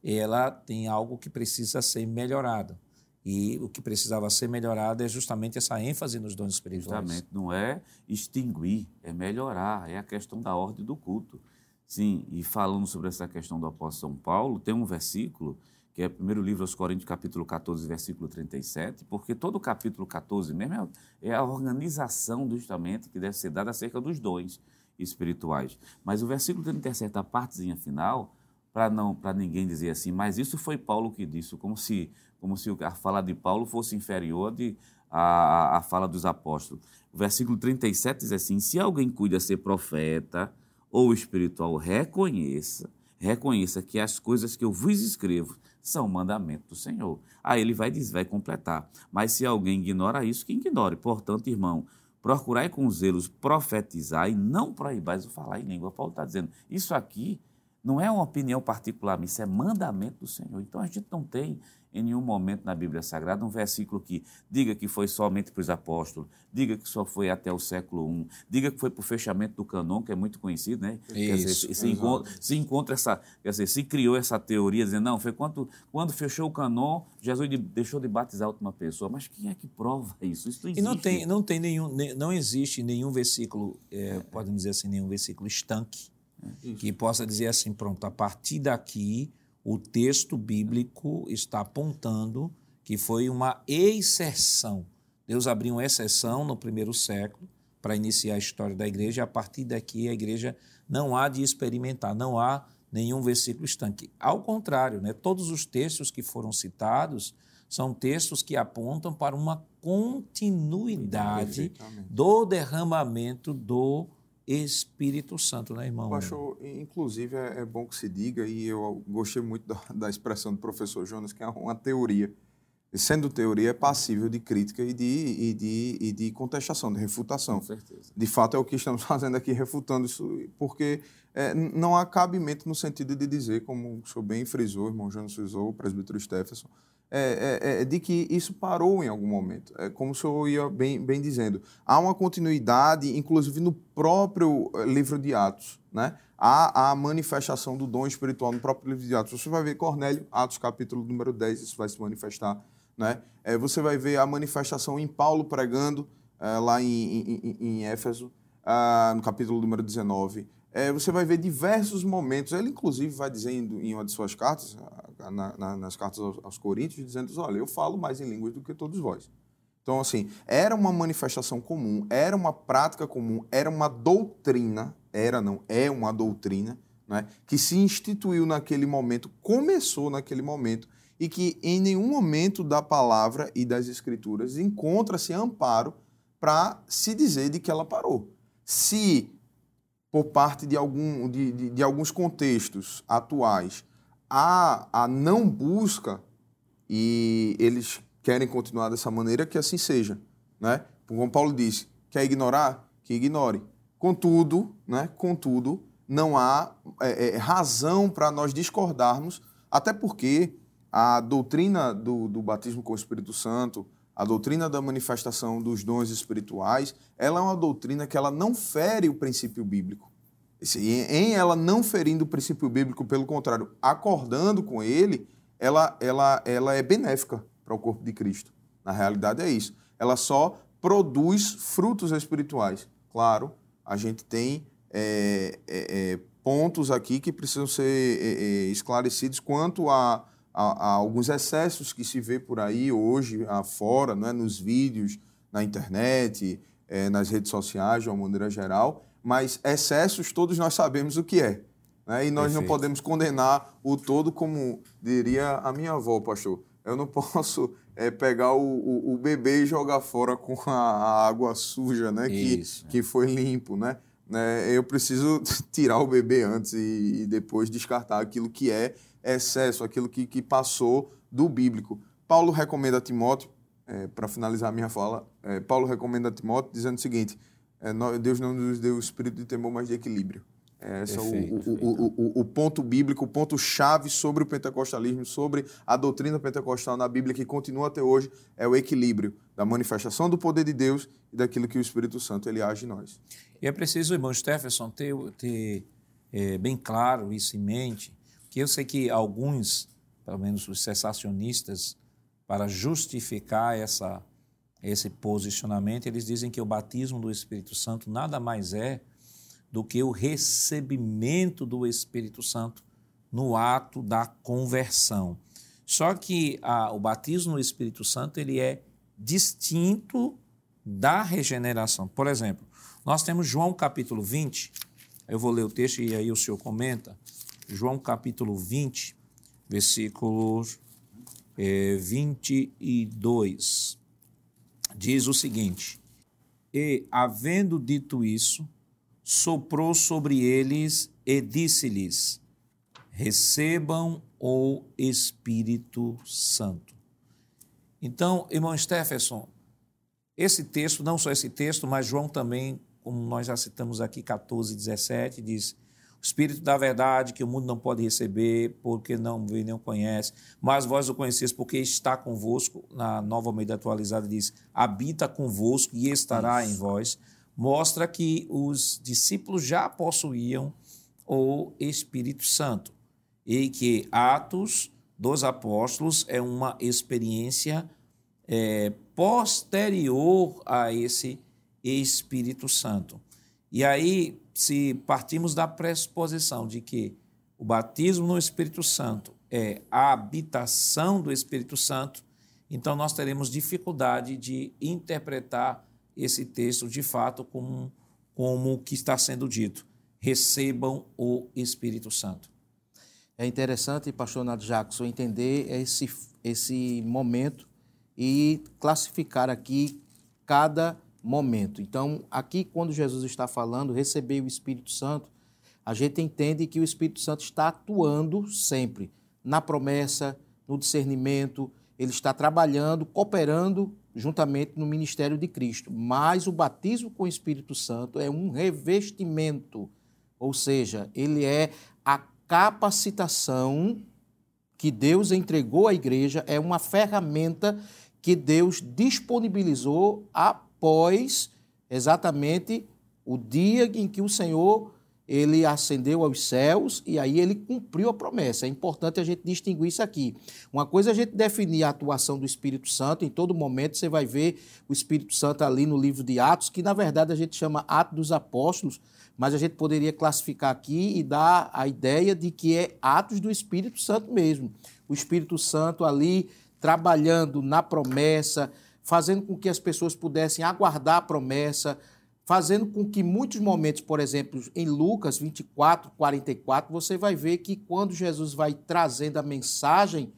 ela tem algo que precisa ser melhorado. E o que precisava ser melhorado é justamente essa ênfase nos dons espirituais. Justamente, não é extinguir, é melhorar, é a questão da ordem do culto. Sim, e falando sobre essa questão do apóstolo São Paulo, tem um versículo, que é o primeiro livro aos Coríntios, capítulo 14, versículo 37, porque todo o capítulo 14 mesmo é, é a organização justamente que deve ser dada acerca dos dons espirituais. Mas o versículo 37, a partezinha final, para não para ninguém dizer assim, mas isso foi Paulo que disse, como se como se a fala de Paulo fosse inferior de, à, à fala dos apóstolos. O versículo 37 diz assim: se alguém cuida ser profeta ou espiritual, reconheça, reconheça que as coisas que eu vos escrevo são mandamento do Senhor. Aí ele vai dizer, vai completar. Mas se alguém ignora isso, que ignore. Portanto, irmão, procurai com zelos profetizar e não proibais o falar em língua. Paulo está dizendo, isso aqui não é uma opinião particular, isso é mandamento do Senhor. Então a gente não tem em nenhum momento na Bíblia Sagrada um versículo que diga que foi somente para os apóstolos, diga que só foi até o século I, diga que foi para o fechamento do canon, que é muito conhecido, né? Isso, quer dizer, se, encontra, se encontra essa, quer dizer, se criou essa teoria dizendo, não, foi quando, quando fechou o canon, Jesus deixou de batizar a última pessoa. Mas quem é que prova isso? Isso não existe. E não tem, não tem nenhum, não existe nenhum versículo, é, podemos dizer assim, nenhum versículo estanque, é. que possa dizer assim, pronto, a partir daqui o texto bíblico está apontando que foi uma exceção. Deus abriu uma exceção no primeiro século para iniciar a história da igreja, e a partir daqui a igreja não há de experimentar, não há nenhum versículo estanque. Ao contrário, né, todos os textos que foram citados são textos que apontam para uma continuidade do derramamento do Espírito Santo, né, irmão? Pastor, inclusive é, é, bom que se diga, e eu gostei muito da, da, expressão do professor Jonas, que é uma teoria. Sendo teoria, é passível de crítica e de, e de, e de contestação, de refutação. Com certeza. De fato, é o que estamos fazendo aqui, refutando isso, porque é, não há cabimento no sentido de dizer, como o senhor bem frisou, o irmão Jonas frisou, o presbítero Stephenson, é, é, é, de que isso parou em algum momento. É como o senhor ia bem, bem dizendo. Há uma continuidade, inclusive no próprio eh, livro de Atos. Né? Há a manifestação do dom espiritual no próprio livro de Atos. Você vai ver Cornélio, Atos capítulo número 10, isso vai se manifestar. Né? É, você vai ver a manifestação em Paulo pregando é, lá em, em, em Éfeso, ah, no capítulo número 19 é, você vai ver diversos momentos. Ele, inclusive, vai dizendo em uma de suas cartas, na, na, nas cartas aos, aos, Coríntios, dizendo: Olha, eu falo mais em línguas do que todos vós. Então, assim, era uma manifestação comum, era uma prática comum, era uma doutrina, era não, é uma doutrina, né, que se instituiu naquele momento, começou naquele momento, e que em nenhum momento da palavra e das escrituras encontra-se amparo para se dizer de que ela parou. Se por parte de, algum, de, de, de alguns contextos atuais, a, a não busca, e eles querem continuar dessa maneira, que assim seja. Né? Como Paulo disse, quer ignorar? Que ignore. Contudo, né? Contudo, não há é, é, razão para nós discordarmos, até porque a doutrina do, do batismo com o Espírito Santo, a doutrina da manifestação dos dons espirituais, ela é uma doutrina que ela não fere o princípio bíblico. Em ela não ferindo o princípio bíblico, pelo contrário, acordando com ele, ela, ela, ela é benéfica para o corpo de Cristo. Na realidade é isso. Ela só produz frutos espirituais. Claro, a gente tem é, é, é pontos aqui que precisam ser é, é, esclarecidos quanto a, a, a, alguns excessos que se vê por aí hoje, afora, né, nos vídeos, na internet, é, nas redes sociais, de uma maneira geral mas excessos todos nós sabemos o que é. Né? E nós Perfeito. não podemos condenar o todo como diria a minha avó, pastor. Eu não posso é, pegar o, o, o, bebê e jogar fora com a, a água suja, né? Que, que foi limpo, né? né? Eu preciso tirar o bebê antes e, e depois descartar aquilo que é excesso, aquilo que, que passou do bíblico. Paulo recomenda a Timóteo, é, para finalizar a minha fala, é, Paulo recomenda a Timóteo dizendo o seguinte: é, Deus não nos deu o espírito de temor, mas de equilíbrio. É, esse é o, o, o, o, ponto bíblico, o ponto-chave sobre o pentecostalismo, sobre a doutrina pentecostal na Bíblia, que continua até hoje, é o equilíbrio da manifestação do poder de Deus e daquilo que o Espírito Santo ele age em nós. E é preciso, irmão Stephenson, ter, ter é, bem claro isso em mente, que eu sei que alguns, pelo menos os cessacionistas, para justificar essa esse posicionamento, eles dizem que o batismo do Espírito Santo nada mais é do que o recebimento do Espírito Santo no ato da conversão. Só que a, o batismo no Espírito Santo ele é distinto da regeneração. Por exemplo, nós temos João capítulo 20, eu vou ler o texto e aí o senhor comenta. João capítulo 20, versículos é, 22 diz o seguinte: E, havendo dito isso, soprou sobre eles e disse-lhes: Recebam o Espírito Santo. Então, irmão Stephenson, esse texto, não só esse texto, mas João também, como nós já citamos aqui, 14, 17, diz: Espírito da verdade que o mundo não pode receber, porque não vê nem conhece, mas vós o conheceis porque está convosco. Na nova medida atualizada diz: habita convosco e estará Isso. em vós. Mostra que os discípulos já possuíam o Espírito Santo e que Atos dos Apóstolos é uma experiência é, posterior a esse Espírito Santo. E aí, se partimos da pressuposição de que o batismo no Espírito Santo é a habitação do Espírito Santo, então nós teremos dificuldade de interpretar esse texto de fato como, como o que está sendo dito. Recebam o Espírito Santo. É interessante, pastor Nato Jackson, entender esse, esse momento e classificar aqui cada momento. Então, aqui, quando Jesus está falando, receber o Espírito Santo, a gente entende que o Espírito Santo está atuando sempre na promessa, no discernimento, ele está trabalhando, cooperando juntamente no ministério de Cristo. Mas o batismo com o Espírito Santo é um revestimento, ou seja, ele é a capacitação que Deus entregou à igreja, é uma ferramenta que Deus disponibilizou a após exatamente o dia em que o Senhor ele ascendeu aos céus e aí ele cumpriu a promessa. É importante a gente distinguir isso aqui. Uma coisa é a gente definir a atuação do Espírito Santo, em todo momento você vai ver o Espírito Santo ali no livro de Atos, que na verdade a gente chama Atos dos Apóstolos, mas a gente poderia classificar aqui e dar a ideia de que é Atos do Espírito Santo mesmo. O Espírito Santo ali trabalhando na promessa, fazendo com que as pessoas pudessem aguardar a promessa, fazendo com que muitos momentos, por exemplo, em Lucas 24, 44, você vai ver que quando Jesus vai trazendo a mensagem,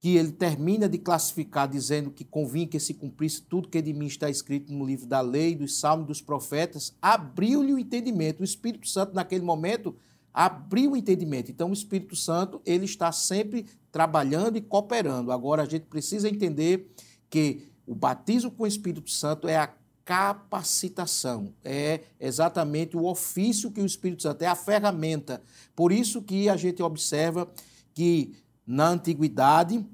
que ele termina de classificar dizendo que convinha que se cumprisse tudo que de mim está escrito no livro da lei, dos salmos, dos profetas, abriu-lhe o entendimento. O Espírito Santo, naquele momento, abrir o entendimento. Então, o Espírito Santo, ele está sempre trabalhando e cooperando. Agora, a gente precisa entender que o batismo com o Espírito Santo é a capacitação, é exatamente o ofício que o Espírito Santo é a ferramenta. Por isso que a gente observa que na antiguidade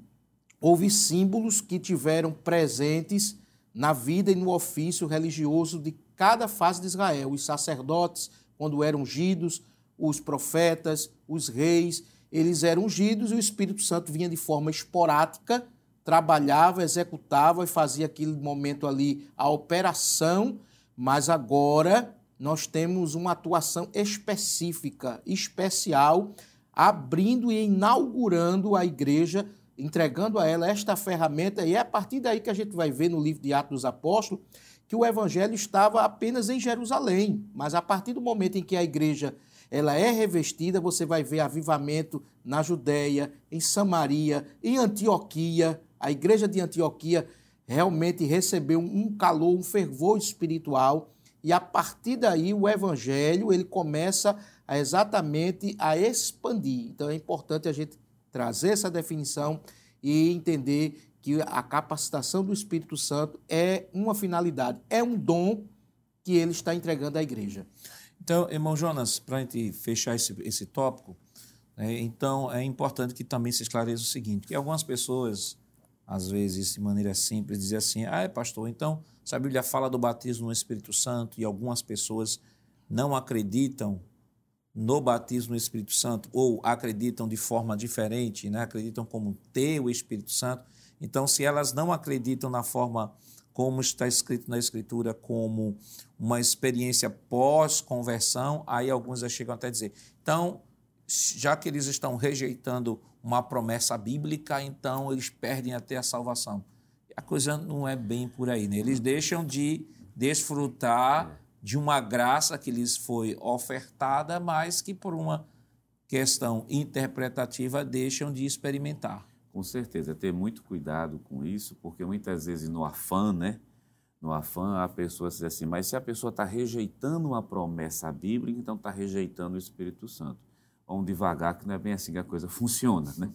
houve símbolos que tiveram presentes na vida e no ofício religioso de cada fase de Israel. Os sacerdotes, quando eram ungidos, os profetas, os reis, eles eram ungidos e o Espírito Santo vinha de forma esporádica, trabalhava, executava e fazia aquele momento ali a operação, mas agora nós temos uma atuação específica, especial, abrindo e inaugurando a igreja, entregando a ela esta ferramenta, e é a partir daí que a gente vai ver no livro de Atos dos Apóstolos que o evangelho estava apenas em Jerusalém, mas a partir do momento em que a igreja ela é revestida, você vai ver avivamento na Judéia, em Samaria, em Antioquia. A igreja de Antioquia realmente recebeu um calor, um fervor espiritual, e a partir daí o evangelho ele começa a exatamente a expandir. Então é importante a gente trazer essa definição e entender que a capacitação do Espírito Santo é uma finalidade, é um dom que ele está entregando à igreja. Então, irmão Jonas, para a gente fechar esse, esse tópico, né, então é importante que também se esclareça o seguinte, que algumas pessoas, às vezes, de maneira simples, dizem assim, ah, é pastor, então, se a Bíblia fala do batismo no Espírito Santo e algumas pessoas não acreditam no batismo no Espírito Santo ou acreditam de forma diferente, né, acreditam como ter o Espírito Santo, então, se elas não acreditam na forma como está escrito na Escritura, como uma experiência pós-conversão, aí alguns já chegam até a dizer. Então, já que eles estão rejeitando uma promessa bíblica, então eles perdem até a salvação. A coisa não é bem por aí, né? Eles deixam de desfrutar de uma graça que lhes foi ofertada, mas que por uma questão interpretativa deixam de experimentar. Com certeza, ter muito cuidado com isso, porque muitas vezes no afã, né? No afã, a pessoa diz assim, mas se a pessoa está rejeitando uma promessa bíblica, então está rejeitando o Espírito Santo. Vamos devagar, que não é bem assim que a coisa funciona, né?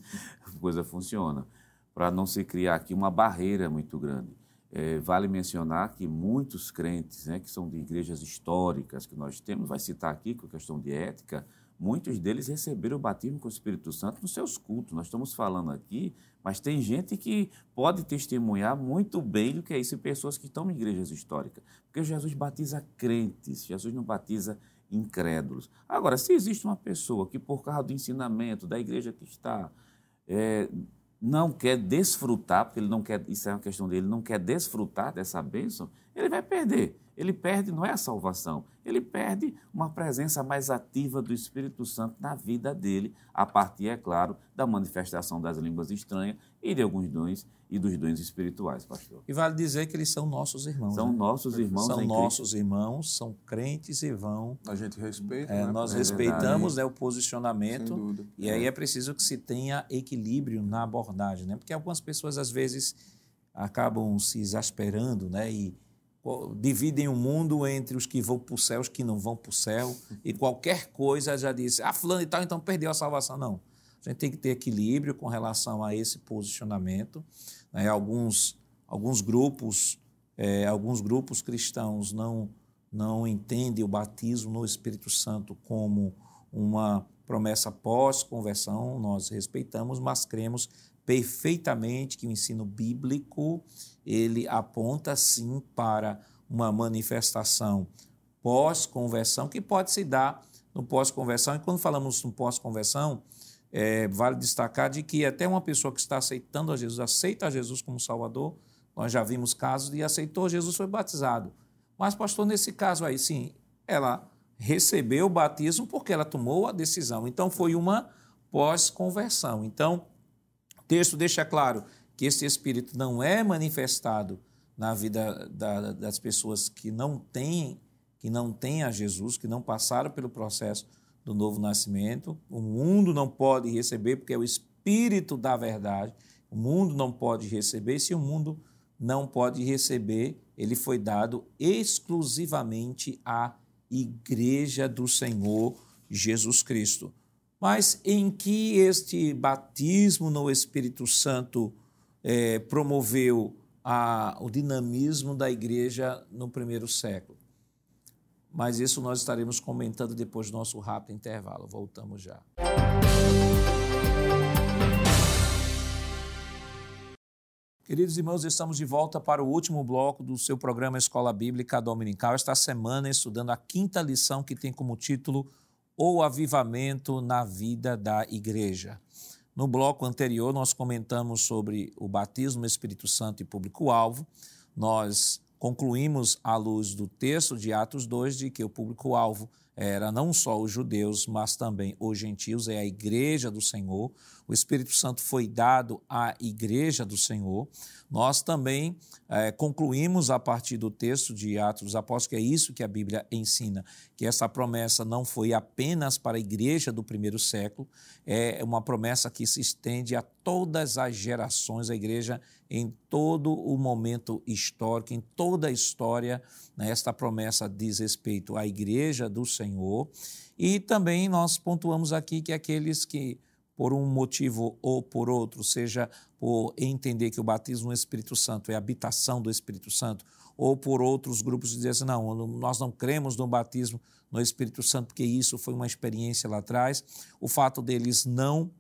A coisa funciona. Para não se criar aqui uma barreira muito grande. É, vale mencionar que muitos crentes, né, que são de igrejas históricas que nós temos, vai citar aqui com a questão de ética, muitos deles receberam o batismo com o Espírito Santo nos seus cultos. Nós estamos falando aqui, mas tem gente que pode testemunhar muito bem do que é isso, e pessoas que estão em igrejas históricas. Porque Jesus batiza crentes, Jesus não batiza incrédulos. Agora, se existe uma pessoa que, por causa do ensinamento da igreja que está, é, não quer desfrutar, porque ele não quer, isso é uma questão dele, não quer desfrutar dessa bênção, ele vai perder. Ele perde não é a salvação, ele perde uma presença mais ativa do Espírito Santo na vida dele, a partir, é claro, da manifestação das línguas estranhas e de alguns dons e dos dons espirituais, pastor. E vale dizer que eles são nossos irmãos. São né? nossos irmãos. São nossos irmãos, são crentes e vão. A gente respeita. É, né? nós É respeitamos né, o Sem posicionamento. dúvida. E aí é preciso que se tenha equilíbrio na abordagem, né? Porque algumas pessoas, às vezes, acabam se exasperando, né? E dividem o mundo entre os que vão para o céu e os que não vão para o céu. E qualquer coisa já diz, ah, fulano e tal, então perdeu a salvação. Não. A gente tem que ter equilíbrio com relação a esse posicionamento. né? Alguns, alguns grupos, eh, alguns grupos cristãos não não entendem o batismo no Espírito Santo como uma promessa pós-conversão. Nós respeitamos, mas cremos perfeitamente que o ensino bíblico ele aponta sim para uma manifestação pós-conversão que pode se dar no pós-conversão. E quando falamos no pós-conversão, é, vale destacar de que até uma pessoa que está aceitando a Jesus, aceita a Jesus como Salvador, nós já vimos casos de aceitou Jesus, foi batizado. Mas, pastor, nesse caso aí, sim, ela recebeu o batismo porque ela tomou a decisão. Então, foi uma pós-conversão. Então, texto deixa claro que esse Espírito não é manifestado na vida da- das pessoas que não têm que não têm a Jesus, que não passaram pelo processo do novo nascimento. O mundo não pode receber porque é o Espírito da verdade. O mundo não pode receber. Se o mundo não pode receber, ele foi dado exclusivamente à Igreja do Senhor Jesus Cristo. Mas em que este batismo no Espírito Santo é, promoveu a, o dinamismo da igreja no primeiro século? Mas isso nós estaremos comentando depois do nosso rápido intervalo. Voltamos já. Queridos irmãos, estamos de volta para o último bloco do seu programa Escola Bíblica Dominical. Esta semana, estudando a quinta lição que tem como título O Avivamento na Vida da Igreja. No bloco anterior, nós comentamos sobre o batismo Espírito Santo e público-alvo. Nós concluímos, à luz do texto de Atos 2, de que o público-alvo era não só os judeus, mas também os gentios, é a igreja do Senhor. O Espírito Santo foi dado à igreja do Senhor. Nós também é, concluímos a partir do texto de Atos dos Apóstolos, que é isso que a Bíblia ensina, que essa promessa não foi apenas para a igreja do primeiro século, é uma promessa que se estende a todas as gerações, a igreja em todo o momento histórico, em toda a história, né, esta promessa diz respeito à igreja do Senhor. E também nós pontuamos aqui que aqueles que por um motivo ou por outro, seja por entender que o batismo no Espírito Santo é habitação do Espírito Santo, ou por outros grupos dizem assim, não, nós não cremos no batismo no Espírito Santo, porque isso foi uma experiência lá atrás. O fato deles não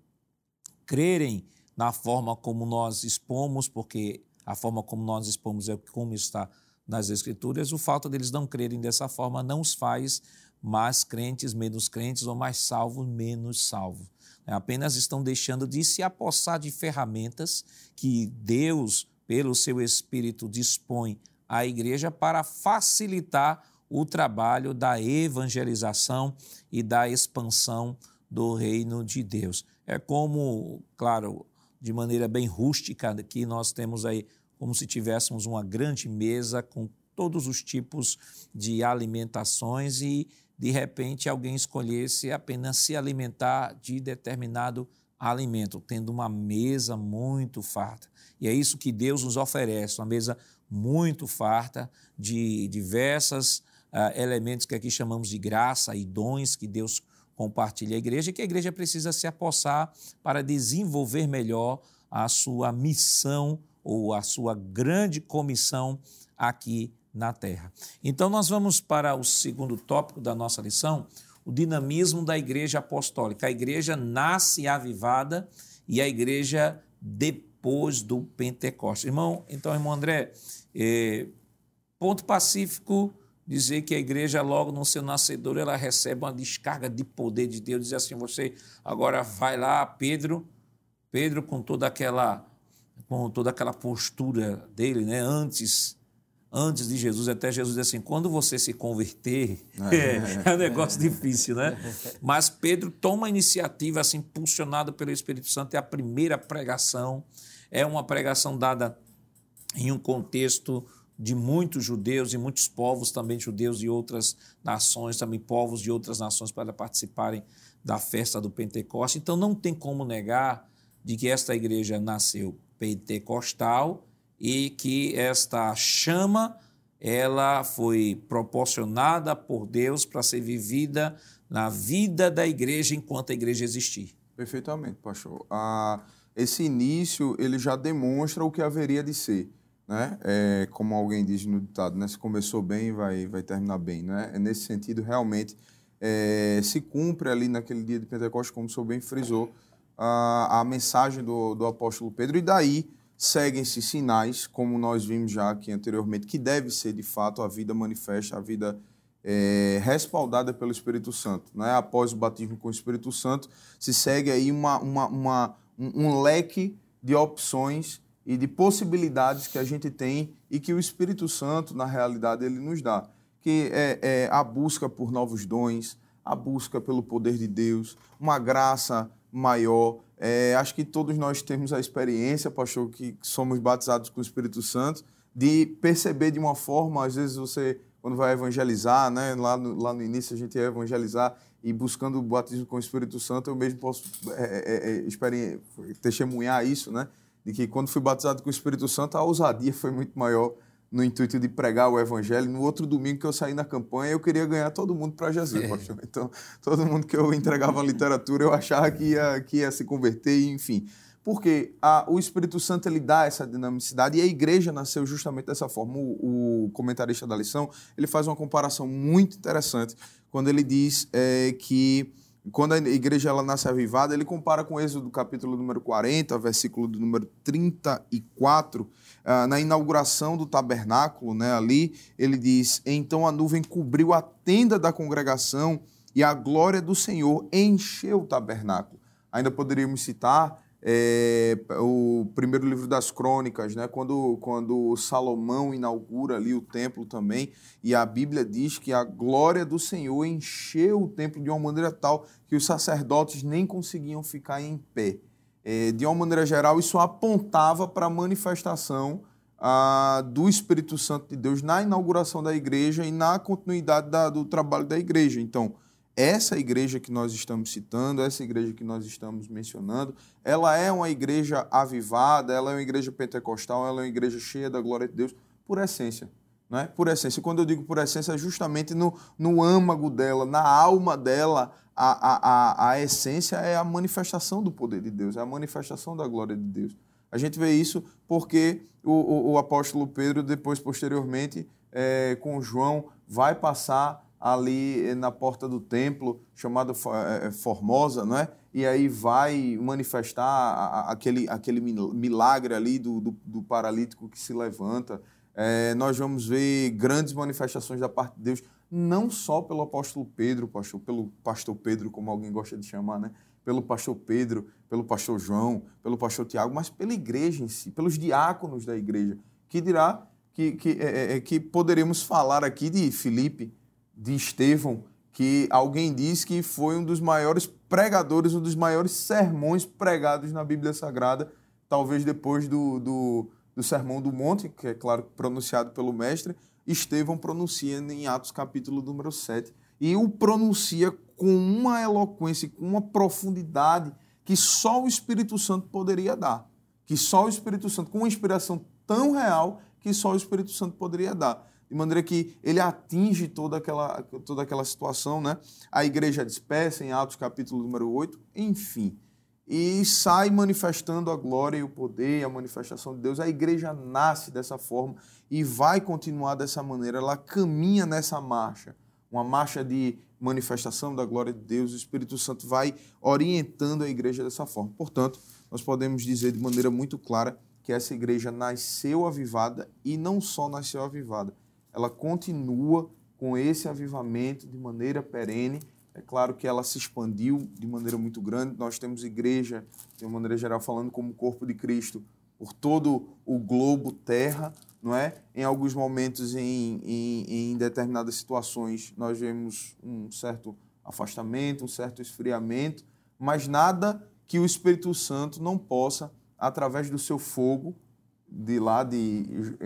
crerem na forma como nós expomos, porque a forma como nós expomos é como está nas Escrituras, o fato deles não crerem dessa forma não os faz mais crentes, menos crentes, ou mais salvos, menos salvos. É, apenas estão deixando de se apossar de ferramentas que Deus, pelo seu Espírito, dispõe à igreja para facilitar o trabalho da evangelização e da expansão do reino de Deus. É como, claro, de maneira bem rústica, que nós temos aí como se tivéssemos uma grande mesa com todos os tipos de alimentações e de repente alguém escolhesse apenas se alimentar de determinado alimento, tendo uma mesa muito farta. E é isso que Deus nos oferece, uma mesa muito farta de diversos uh, elementos que aqui chamamos de graça e dons que Deus compartilha à igreja e que a igreja precisa se apossar para desenvolver melhor a sua missão ou a sua grande comissão aqui na terra. Então, nós vamos para o segundo tópico da nossa lição, o dinamismo da igreja apostólica. A igreja nasce avivada e a igreja depois do Pentecostes. Irmão, então, irmão André, é, ponto pacífico dizer que a igreja, logo no seu nascedor, ela recebe uma descarga de poder de Deus, dizer assim, você agora vai lá, Pedro, Pedro com toda aquela com toda aquela postura dele, né, antes antes de Jesus, até Jesus diz assim: quando você se converter, é, é um negócio difícil, né? Mas Pedro toma a iniciativa, assim, impulsionado pelo Espírito Santo, é a primeira pregação, é uma pregação dada em um contexto de muitos judeus e muitos povos também judeus de outras nações, também povos de outras nações para participarem da festa do Pentecoste. Então não tem como negar de que esta igreja nasceu pentecostal e que esta chama ela foi proporcionada por Deus para ser vivida na vida da igreja enquanto a igreja existir. Perfeitamente, pastor. Ah, esse início ele já demonstra o que haveria de ser, né? É, como alguém diz no ditado, né? Se começou bem, vai vai terminar bem, né? É nesse sentido realmente é, se cumpre ali naquele dia de Pentecostes, como o senhor bem frisou, a, a mensagem do, do apóstolo Pedro e daí seguem-se sinais, como nós vimos já aqui anteriormente, que deve ser de fato a vida manifesta, a vida é, respaldada pelo Espírito Santo. Né? Após o batismo com o Espírito Santo, se segue aí uma, uma, uma um, um leque de opções e de possibilidades que a gente tem e que o Espírito Santo, na realidade, ele nos dá. Que é, é a busca por novos dons, a busca pelo poder de Deus, uma graça maior, é, acho que todos nós temos a experiência, pastor, que somos batizados com o Espírito Santo, de perceber de uma forma, às vezes você, quando vai evangelizar, né, lá, no, lá no início a gente ia evangelizar e buscando o batismo com o Espírito Santo, eu mesmo posso é, é, é testemunhar isso, né, de que quando fui batizado com o Espírito Santo, a ousadia foi muito maior no intuito de pregar o evangelho. No outro domingo que eu saí na campanha, eu queria ganhar todo mundo para Jesus, É. pastor. Então, todo mundo que eu entregava literatura, eu achava que ia, que ia se converter, enfim. Porque a, o Espírito Santo ele dá essa dinamicidade e a igreja nasceu justamente dessa forma. O, o comentarista da lição ele faz uma comparação muito interessante quando ele diz é, que quando a igreja ela nasce avivada, ele compara com o Êxodo capítulo número 40, versículo do número 34, ah, na inauguração do tabernáculo, né, ali, ele diz: Então a nuvem cobriu a tenda da congregação e a glória do Senhor encheu o tabernáculo. Ainda poderíamos citar é, o primeiro livro das crônicas, né? quando, quando Salomão inaugura ali o templo também, e a Bíblia diz que a glória do Senhor encheu o templo de uma maneira tal que os sacerdotes nem conseguiam ficar em pé. É, de uma maneira geral, isso apontava para a manifestação do Espírito Santo de Deus na inauguração da igreja e na continuidade da, do trabalho da igreja. Então, essa igreja que nós estamos citando, essa igreja que nós estamos mencionando, ela é uma igreja avivada, ela é uma igreja pentecostal, ela é uma igreja cheia da glória de Deus, por essência. Né? Por essência. Quando eu digo por essência, é justamente no, no âmago dela, na alma dela, a, a, a, a essência é a manifestação do poder de Deus, é a manifestação da glória de Deus. A gente vê isso porque o, o, o apóstolo Pedro, depois, posteriormente, é, com João, vai passar ali na porta do templo, chamado Formosa, não é? E aí vai manifestar aquele, aquele milagre ali do, do, do paralítico que se levanta. É, nós vamos ver grandes manifestações da parte de Deus, não só pelo apóstolo Pedro, pastor, pelo pastor Pedro, como alguém gosta de chamar, né? Pelo pastor Pedro, pelo pastor João, pelo pastor Tiago, mas pela igreja em si, pelos diáconos da igreja. Que dirá que, que, é, é, que poderíamos falar aqui de Filipe, de Estevão, que alguém diz que foi um dos maiores pregadores, um dos maiores sermões pregados na Bíblia Sagrada, talvez depois do, do, do Sermão do Monte, que é claro pronunciado pelo Mestre, Estevão pronuncia em Atos capítulo número 7. E o pronuncia com uma eloquência, com uma profundidade que só o Espírito Santo poderia dar. Que só o Espírito Santo, com uma inspiração tão real que só o Espírito Santo poderia dar de maneira que ele atinge toda aquela, toda aquela situação, né? A igreja dispersa em Atos capítulo número 8, enfim. E sai manifestando a glória e o poder, a manifestação de Deus. A igreja nasce dessa forma e vai continuar dessa maneira. Ela caminha nessa marcha, uma marcha de manifestação da glória de Deus. O Espírito Santo vai orientando a igreja dessa forma. Portanto, nós podemos dizer de maneira muito clara que essa igreja nasceu avivada e não só nasceu avivada, ela continua com esse avivamento de maneira perene. É claro que ela se expandiu de maneira muito grande. Nós temos igreja, de uma maneira geral, falando como corpo de Cristo, por todo o globo terra, não é? Em alguns momentos, em, em, em determinadas situações, nós vemos um certo afastamento, um certo esfriamento, mas nada que o Espírito Santo não possa, através do seu fogo, de lá de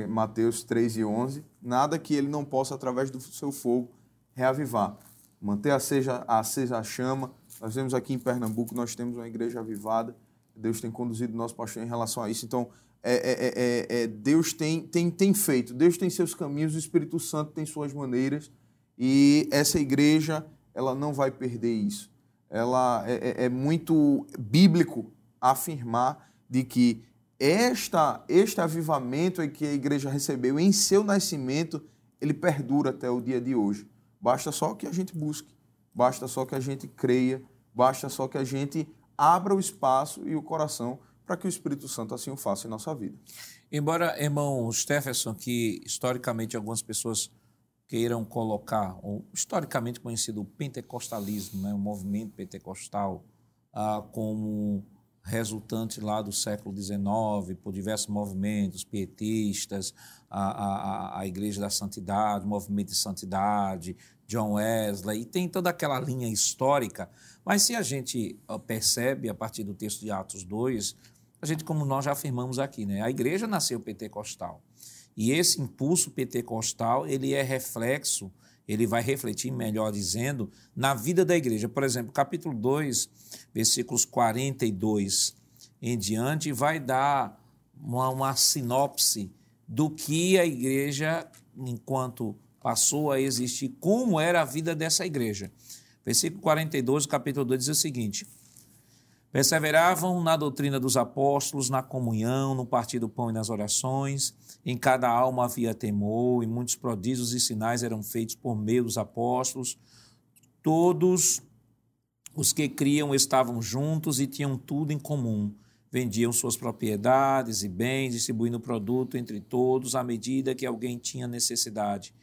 Mateus 3 e 11, nada que ele não possa, através do seu fogo, reavivar. Manter acesa, acesa a chama. Nós vemos aqui em Pernambuco, nós temos uma igreja avivada. Deus tem conduzido nosso pastor em relação a isso. Então, é, é, é, é, Deus tem, tem, tem feito, Deus tem seus caminhos, o Espírito Santo tem suas maneiras. E essa igreja, ela não vai perder isso. Ela é, é muito bíblico afirmar de que esta, este avivamento que a igreja recebeu em seu nascimento, ele perdura até o dia de hoje. Basta só que a gente busque, basta só que a gente creia, basta só que a gente abra o espaço e o coração para que o Espírito Santo assim o faça em nossa vida. Embora, irmão Stephenson, que historicamente algumas pessoas queiram colocar, o historicamente conhecido pentecostalismo, né, o movimento pentecostal, ah, como resultante lá do século XIX, por diversos movimentos pietistas, a, a, a Igreja da Santidade, o Movimento de Santidade, John Wesley, e tem toda aquela linha histórica. Mas se a gente percebe, a partir do texto de Atos 2, a gente, como nós já afirmamos aqui, né, a igreja nasceu pentecostal. E esse impulso pentecostal, ele é reflexo, ele vai refletir, melhor dizendo, na vida da igreja. Por exemplo, capítulo 2, versículos 42 em diante, vai dar uma, uma sinopse do que a igreja, enquanto passou a existir, como era a vida dessa igreja. Versículo 42, capítulo 2 diz o seguinte: Perseveravam na doutrina dos apóstolos, na comunhão, no partir do pão e nas orações. Em cada alma havia temor, e muitos prodígios e sinais eram feitos por meio dos apóstolos. Todos os que criam estavam juntos e tinham tudo em comum. Vendiam suas propriedades e bens, distribuindo o produto entre todos à medida que alguém tinha necessidade.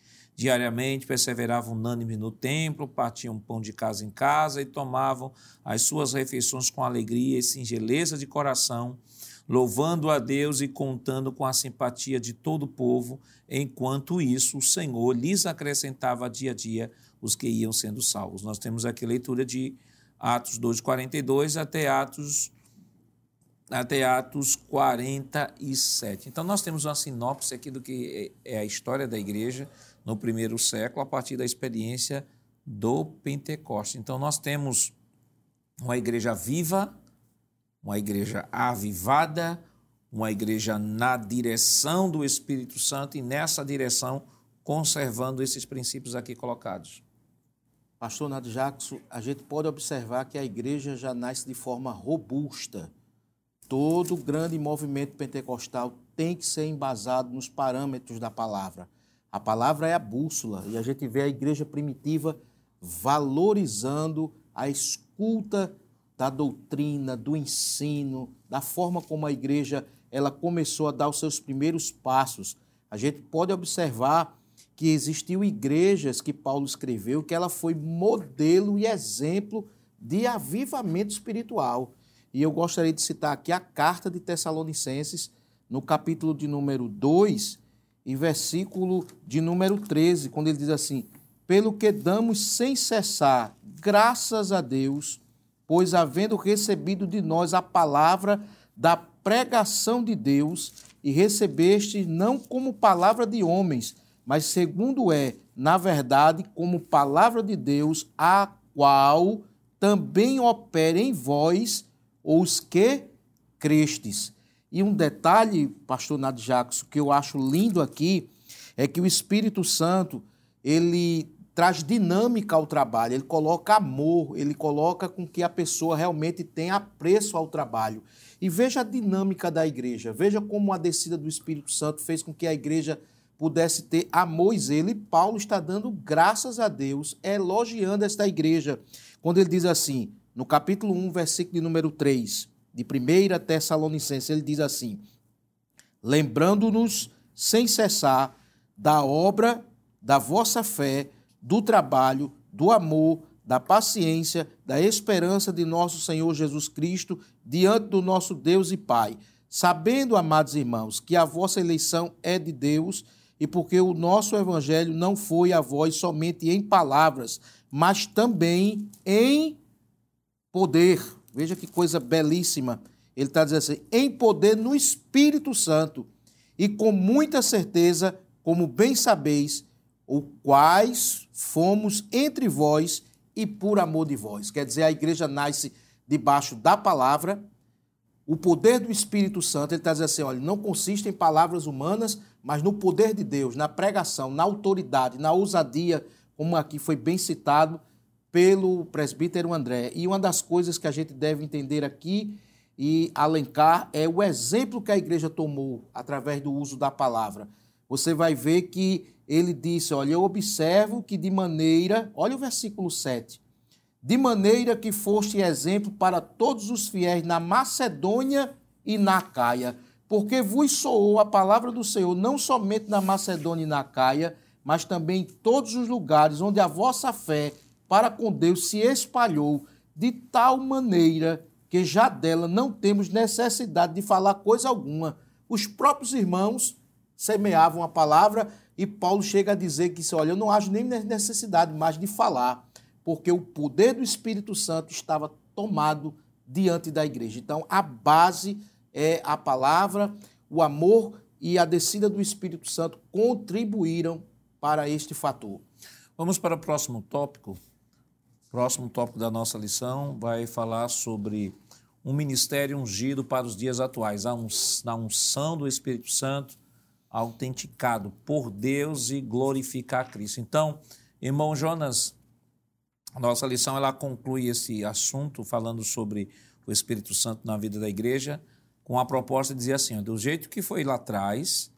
Diariamente perseveravam unânimes no templo, partiam pão de casa em casa e tomavam as suas refeições com alegria e singeleza de coração, louvando a Deus e contando com a simpatia de todo o povo. Enquanto isso, o Senhor lhes acrescentava dia a dia os que iam sendo salvos. Nós temos aqui a leitura de Atos 2:42 até Atos até Atos 47. Então nós temos uma sinopse aqui do que é a história da igreja no primeiro século, a partir da experiência do Pentecoste. Então, nós temos uma igreja viva, uma igreja avivada, uma igreja na direção do Espírito Santo e nessa direção conservando esses princípios aqui colocados. Pastor Nado Jackson, a gente pode observar que a igreja já nasce de forma robusta. Todo grande movimento pentecostal tem que ser embasado nos parâmetros da palavra. A palavra é a bússola e a gente vê a igreja primitiva valorizando a escuta da doutrina, do ensino, da forma como a igreja ela começou a dar os seus primeiros passos. A gente pode observar que existiu igrejas que Paulo escreveu que ela foi modelo e exemplo de avivamento espiritual. E eu gostaria de citar aqui a carta de Tessalonicenses, no capítulo de número 2, e versículo de número 13, quando ele diz assim: Pelo que damos sem cessar graças a Deus, pois havendo recebido de nós a palavra da pregação de Deus, e recebeste não como palavra de homens, mas segundo é, na verdade, como palavra de Deus, a qual também opera em vós os que crestes. E um detalhe, pastor Nado Jacques, que eu acho lindo aqui, é que o Espírito Santo, ele traz dinâmica ao trabalho, ele coloca amor, ele coloca com que a pessoa realmente tenha apreço ao trabalho. E veja a dinâmica da igreja, veja como a descida do Espírito Santo fez com que a igreja pudesse ter amor e zelo. E Paulo está dando graças a Deus, elogiando esta igreja, quando ele diz assim, no capítulo 1, versículo de número 3, de 1 Tessalonicense, ele diz assim: lembrando-nos sem cessar da obra da vossa fé, do trabalho, do amor, da paciência, da esperança de nosso Senhor Jesus Cristo diante do nosso Deus e Pai, sabendo, amados irmãos, que a vossa eleição é de Deus e porque o nosso evangelho não foi a vós somente em palavras, mas também em poder Veja que coisa belíssima. Ele está dizendo assim: em poder no Espírito Santo, e com muita certeza, como bem sabeis, o quais fomos entre vós e por amor de vós. Quer dizer, a igreja nasce debaixo da palavra, o poder do Espírito Santo, ele está dizendo assim: olha, não consiste em palavras humanas, mas no poder de Deus, na pregação, na autoridade, na ousadia, como aqui foi bem citado, pelo presbítero André. E uma das coisas que a gente deve entender aqui e alencar é o exemplo que a igreja tomou através do uso da palavra. Você vai ver que ele disse: Olha, eu observo que de maneira, olha o versículo 7, de maneira que foste exemplo para todos os fiéis na Macedônia e na Caia, porque vos soou a palavra do Senhor não somente na Macedônia e na Caia, mas também em todos os lugares onde a vossa fé para com Deus se espalhou de tal maneira que já dela não temos necessidade de falar coisa alguma. Os próprios irmãos semeavam a palavra e Paulo chega a dizer que, olha, eu não acho nem necessidade mais de falar, porque o poder do Espírito Santo estava tomado diante da igreja. Então, a base é a palavra, o amor e a descida do Espírito Santo contribuíram para este fator. Vamos para o próximo tópico, Próximo tópico da nossa lição vai falar sobre um ministério ungido para os dias atuais, a unção do Espírito Santo autenticado por Deus e glorificar Cristo. Então, irmão Jonas, nossa lição ela conclui esse assunto falando sobre o Espírito Santo na vida da igreja, com a proposta de dizer assim: do jeito que foi lá atrás,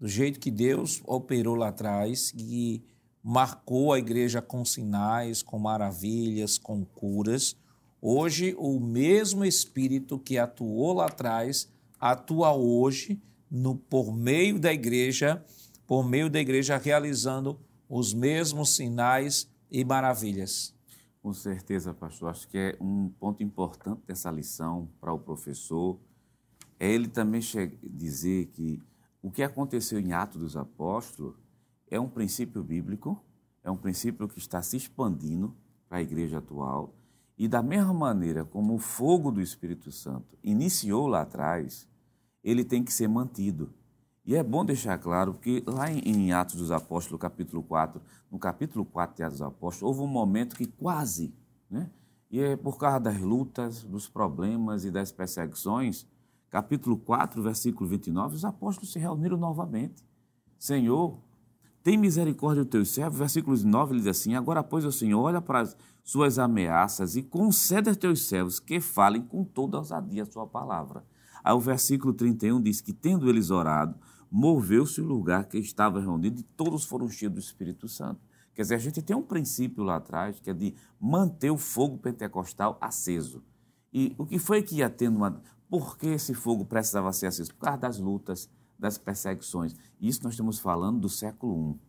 do jeito que Deus operou lá atrás, e marcou a igreja com sinais, com maravilhas, com curas, hoje o mesmo Espírito que atuou lá atrás atua hoje no, por meio da igreja, por meio da igreja realizando os mesmos sinais e maravilhas. Com certeza, pastor. Acho que é um ponto importante dessa lição para o professor. É ele também dizer que o que aconteceu em Atos dos Apóstolos é um princípio bíblico, é um princípio que está se expandindo para a igreja atual. E da mesma maneira como o fogo do Espírito Santo iniciou lá atrás, ele tem que ser mantido. E é bom deixar claro, porque lá em Atos dos Apóstolos, capítulo 4, no capítulo 4 de Atos dos Apóstolos, houve um momento que quase, né? E é por causa das lutas, dos problemas e das perseguições, capítulo 4, versículo 29, os apóstolos se reuniram novamente. Senhor, tem misericórdia do teu servo. Versículo 9 ele diz assim: Agora, pois, o Senhor, olha para as suas ameaças e concede a teus servos que falem com toda ousadia a sua palavra. Aí o versículo 31 diz que, tendo eles orado, moveu-se o lugar que estava reunido e todos foram cheios do Espírito Santo. Quer dizer, a gente tem um princípio lá atrás que é de manter o fogo pentecostal aceso. E o que foi que ia tendo uma. Por que esse fogo precisava ser aceso? Por causa das lutas, das perseguições. Isso nós estamos falando do século I.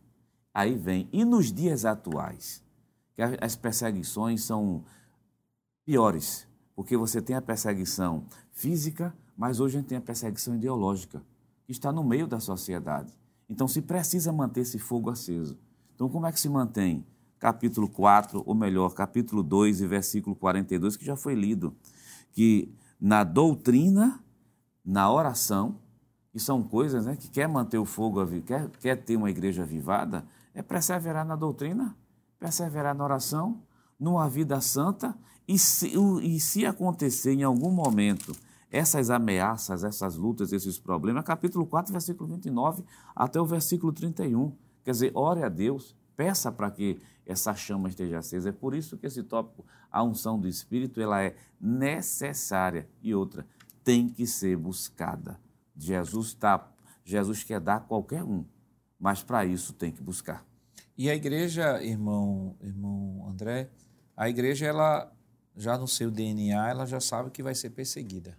Aí vem. E nos dias atuais? Que as perseguições são piores, porque você tem a perseguição física, mas hoje a gente tem a perseguição ideológica que está no meio da sociedade. Então se precisa manter esse fogo aceso. Então como é que se mantém? Capítulo 4, ou melhor, capítulo 2 e versículo 42, que já foi lido, que na doutrina, na oração, que são coisas né, que quer manter o fogo, quer, quer ter uma igreja avivada, é perseverar na doutrina, perseverar na oração, numa vida santa, e se, e se acontecer em algum momento essas ameaças, essas lutas, esses problemas, capítulo 4, versículo 29 até o versículo 31. Quer dizer, ore a Deus, peça para que essa chama esteja acesa. É por isso que esse tópico, a unção do Espírito, ela é necessária. E outra, tem que ser buscada. Jesus, tá, Jesus quer dar a qualquer um, mas para isso tem que buscar. E a igreja, irmão, irmão André, a igreja, ela já no seu DNA, ela já sabe que vai ser perseguida.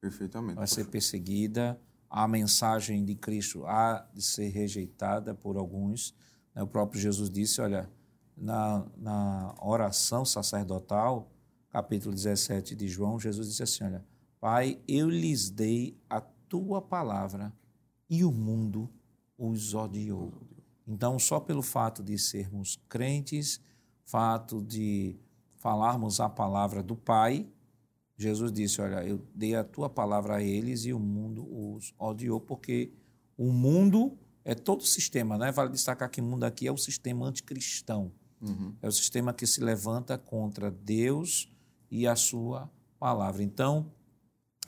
Perfeitamente. Vai ser perseguida. A mensagem de Cristo há de ser rejeitada por alguns. Né? O próprio Jesus disse: olha, na, na oração sacerdotal, capítulo 17 de João, Jesus disse assim: olha, Pai, eu lhes dei a tua palavra e o mundo os odiou. Então, só pelo fato de sermos crentes, fato de falarmos a palavra do Pai, Jesus disse: Olha, eu dei a tua palavra a eles e o mundo os odiou, porque o mundo é todo o sistema, né? Vale destacar que o mundo aqui é o sistema anticristão. Uhum. É o sistema que se levanta contra Deus e a sua palavra. Então,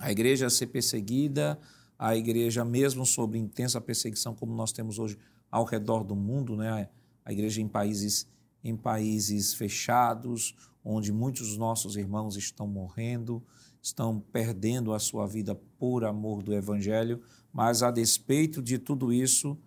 a igreja ser perseguida, a igreja, mesmo sob intensa perseguição, como nós temos hoje ao redor do mundo, né? a igreja em países, em países fechados, onde muitos dos nossos irmãos estão morrendo, estão perdendo a sua vida por amor do Evangelho, mas a despeito de tudo isso,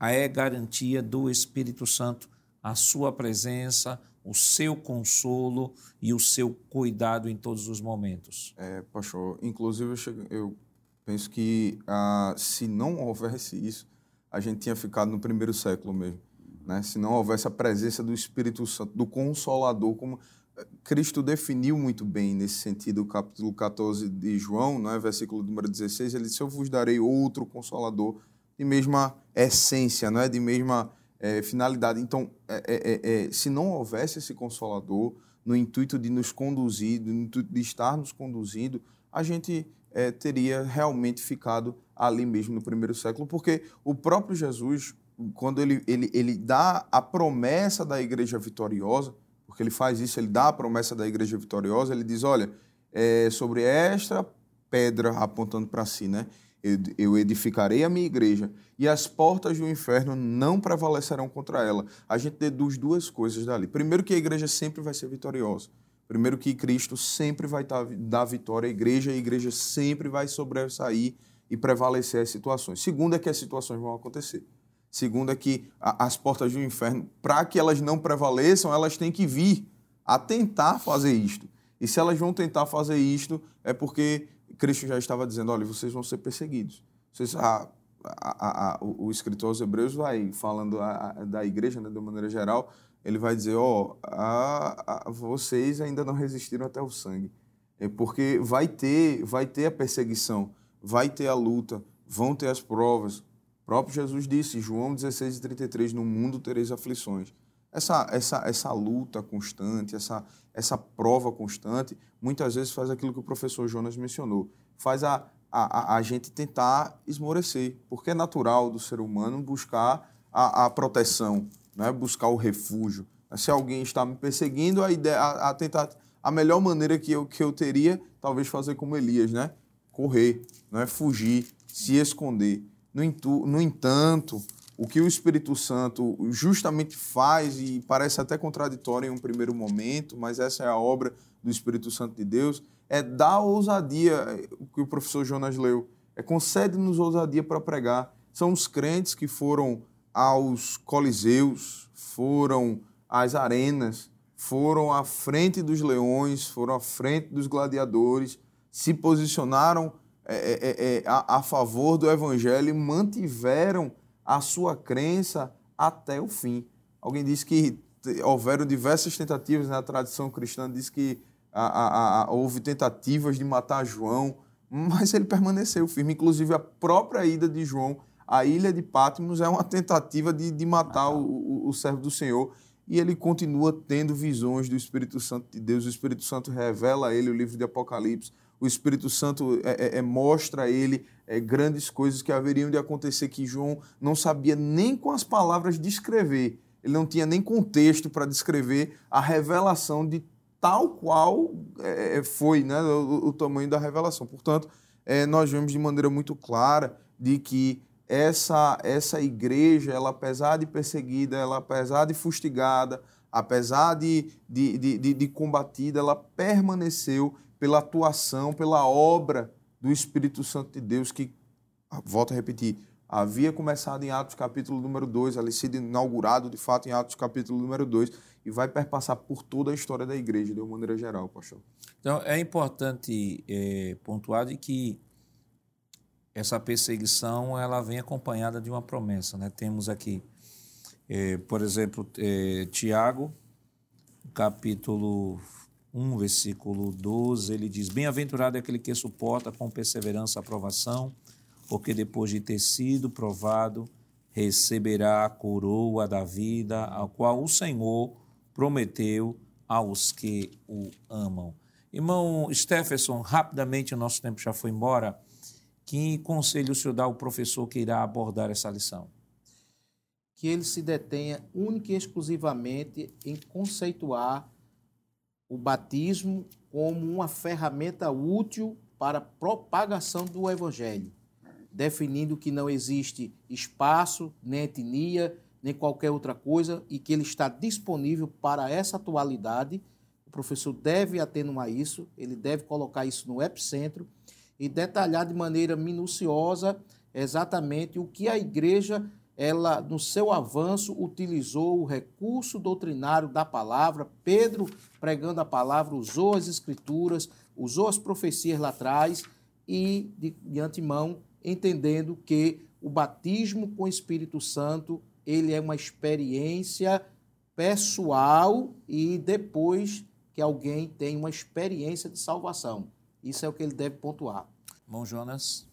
é garantia do Espírito Santo, a sua presença, o seu consolo e o seu cuidado em todos os momentos. É, pastor, inclusive eu, eu penso que ah, se não houvesse isso, a gente tinha ficado no primeiro século mesmo né? se não houvesse a presença do Espírito Santo, do Consolador, como eh, Cristo definiu muito bem nesse sentido, o capítulo 14 de João, né? versículo número 16, ele disse, eu vos darei outro Consolador de mesma essência, não é? de mesma é, finalidade. Então, é, é, se não houvesse esse Consolador, no intuito de nos conduzir, no intuito de estar nos conduzindo, a gente teria realmente ficado ali mesmo no primeiro século, porque o próprio Jesus, quando ele, ele, ele dá a promessa da igreja vitoriosa, porque ele faz isso, ele dá a promessa da igreja vitoriosa, ele diz: olha, é sobre esta pedra, apontando para si, né? Eu edificarei a minha igreja e as portas do inferno não prevalecerão contra ela. A gente deduz duas coisas dali. Primeiro, que a igreja sempre vai ser vitoriosa. Primeiro, que Cristo sempre vai dar vitória à igreja e a igreja sempre vai sobressair e prevalecer as situações. Segundo, é que as situações vão acontecer. Segundo, é que as portas do inferno, para que elas não prevaleçam, elas têm que vir a tentar fazer isto. E se elas vão tentar fazer isto, é porque Cristo já estava dizendo: olha, vocês vão ser perseguidos. Vocês, a, a, a, o, escritor aos Hebreus vai falando da igreja, né, de maneira geral, ele vai dizer: ó, oh, vocês ainda não resistiram até o sangue. É porque vai ter, vai ter a perseguição, vai ter a luta, vão ter as provas. O próprio Jesus disse, João 16, 33, no mundo tereis aflições essa, essa, essa luta constante, essa, essa prova constante, muitas vezes faz aquilo que o professor Jonas mencionou, faz a, a, a gente tentar esmorecer, porque é natural do ser humano buscar a, a proteção, né? buscar o refúgio. Se alguém está me perseguindo, a, ideia, a, a, tentar, a melhor maneira que eu, que eu teria, talvez fazer como Elias, né? correr, né? fugir, se esconder. No, no entanto, o que o Espírito Santo justamente faz, e parece até contraditório em um primeiro momento, mas essa é a obra do Espírito Santo de Deus, é dar ousadia, o que o professor Jonas leu, é concede-nos ousadia para pregar. São os crentes que foram aos coliseus, foram às arenas, foram à frente dos leões, foram à frente dos gladiadores, se posicionaram é, é, é, a, a favor do evangelho e mantiveram a sua crença até o fim. Alguém disse que houveram diversas tentativas na tradição cristã, diz que a, a, a, houve tentativas de matar João, mas ele permaneceu firme. Inclusive, a própria ida de João à ilha de Patmos é uma tentativa de, de matar o, o, o servo do Senhor. E ele continua tendo visões do Espírito Santo de Deus. O Espírito Santo revela a ele o livro de Apocalipse o Espírito Santo é, é, é, mostra a ele é, grandes coisas que haveriam de acontecer que João não sabia nem com as palavras descrever. Ele não tinha nem contexto para descrever a revelação de tal qual é, é, foi né, o, o, tamanho da revelação. Portanto, nós vemos de maneira muito clara de que essa, essa igreja, ela apesar de perseguida, ela apesar de fustigada, apesar de, de, de, de combatida, ela permaneceu pela atuação, pela obra do Espírito Santo de Deus, que, volto a repetir, havia começado em Atos capítulo número 2, ali sido inaugurado de fato em Atos capítulo número 2, e vai perpassar por toda a história da igreja, de uma maneira geral, pastor. Então, é importante é, pontuar de que essa perseguição ela vem acompanhada de uma promessa. Né? Temos aqui, é, por exemplo, é, Tiago, capítulo 1, versículo 12, ele diz: Bem-aventurado é aquele que suporta com perseverança a provação, porque depois de ter sido provado, receberá a coroa da vida, a qual o Senhor prometeu aos que o amam. Irmão Stephenson, rapidamente o nosso tempo já foi embora. Que conselho o senhor dá ao professor que irá abordar essa lição? Que ele se detenha única e exclusivamente em conceituar o batismo como uma ferramenta útil para a propagação do evangelho, definindo que não existe espaço, nem etnia, nem qualquer outra coisa e que ele está disponível para essa atualidade. O professor deve atenuar isso, ele deve colocar isso no epicentro e detalhar de maneira minuciosa exatamente o que a igreja ela, no seu avanço, utilizou o recurso doutrinário da palavra. Pedro, pregando a palavra, usou as escrituras, usou as profecias lá atrás e, de, de antemão, entendendo que o batismo com o Espírito Santo ele é uma experiência pessoal e depois que alguém tem uma experiência de salvação. Isso é o que ele deve pontuar. Bom, Jonas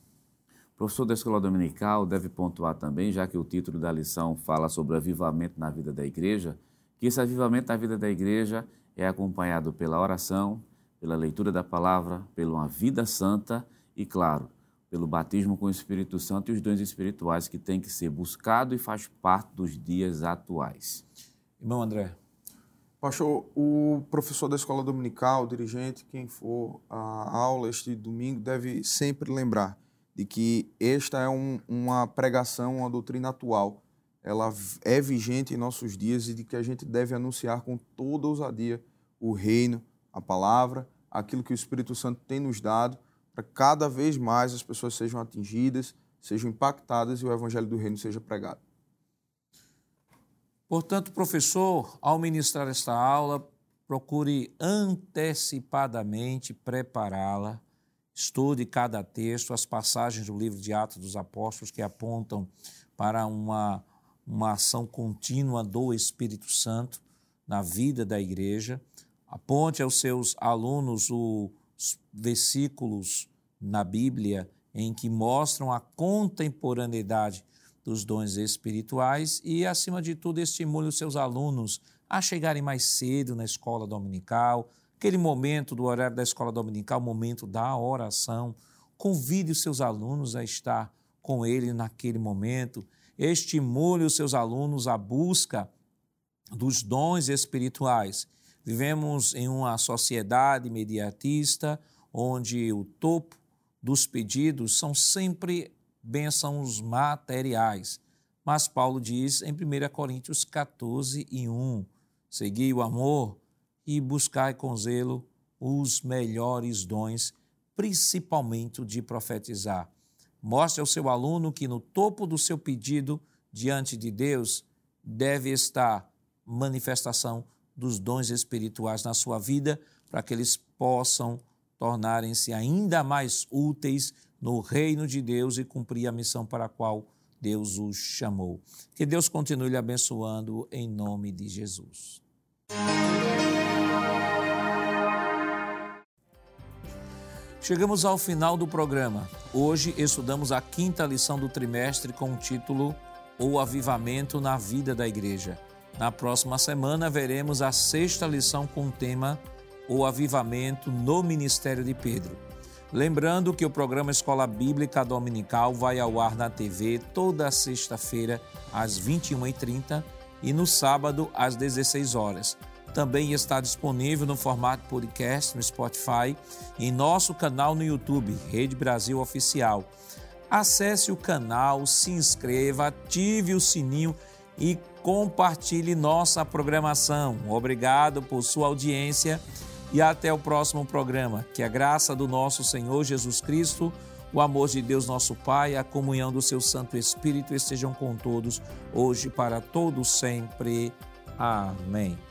professor da escola dominical deve pontuar também, já que o título da lição fala sobre o avivamento na vida da igreja, que esse avivamento na vida da igreja é acompanhado pela oração, pela leitura da palavra, pela uma vida santa e, claro, pelo batismo com o Espírito Santo e os dons espirituais que tem que ser buscado e faz parte dos dias atuais. Irmão André. Pastor, o professor da escola dominical, o dirigente, quem for à aula este domingo, deve sempre lembrar de que esta é um, uma pregação, uma doutrina atual. Ela é vigente em nossos dias e de que a gente deve anunciar com toda ousadia o reino, a palavra, aquilo que o Espírito Santo tem nos dado, para cada vez mais as pessoas sejam atingidas, sejam impactadas e o evangelho do reino seja pregado. Portanto, professor, ao ministrar esta aula, procure antecipadamente prepará-la. Estude cada texto, as passagens do livro de Atos dos Apóstolos que apontam para uma, uma ação contínua do Espírito Santo na vida da igreja. Aponte aos seus alunos os versículos na Bíblia em que mostram a contemporaneidade dos dons espirituais e, acima de tudo, estimule os seus alunos a chegarem mais cedo na escola dominical, aquele momento do horário da escola dominical, momento da oração. Convide os seus alunos a estar com ele naquele momento. Estimule os seus alunos à busca dos dons espirituais. Vivemos em uma sociedade imediatista onde o topo dos pedidos são sempre bênçãos materiais. Mas Paulo diz em 1 Coríntios 14 e 1, segui o amor e buscai com zelo os melhores dons, principalmente o de profetizar. Mostre ao seu aluno que no topo do seu pedido diante de Deus deve estar manifestação dos dons espirituais na sua vida, para que eles possam tornarem-se ainda mais úteis no reino de Deus e cumprir a missão para a qual Deus os chamou. Que Deus continue lhe abençoando em nome de Jesus. Chegamos ao final do programa. Hoje estudamos a quinta lição do trimestre com o título O Avivamento na Vida da Igreja. Na próxima semana veremos a sexta lição com o tema O Avivamento no Ministério de Pedro. Lembrando que o programa Escola Bíblica Dominical vai ao ar na TV toda sexta-feira às 21h30 e no sábado às 16 horas. Também está disponível no formato podcast no Spotify e em nosso canal no YouTube, Rede Brasil Oficial. Acesse o canal, se inscreva, ative o sininho e compartilhe nossa programação. Obrigado por sua audiência e até o próximo programa. Que a graça do nosso Senhor Jesus Cristo, o amor de Deus nosso Pai, a comunhão do seu Santo Espírito estejam com todos, hoje para todos sempre. Amém.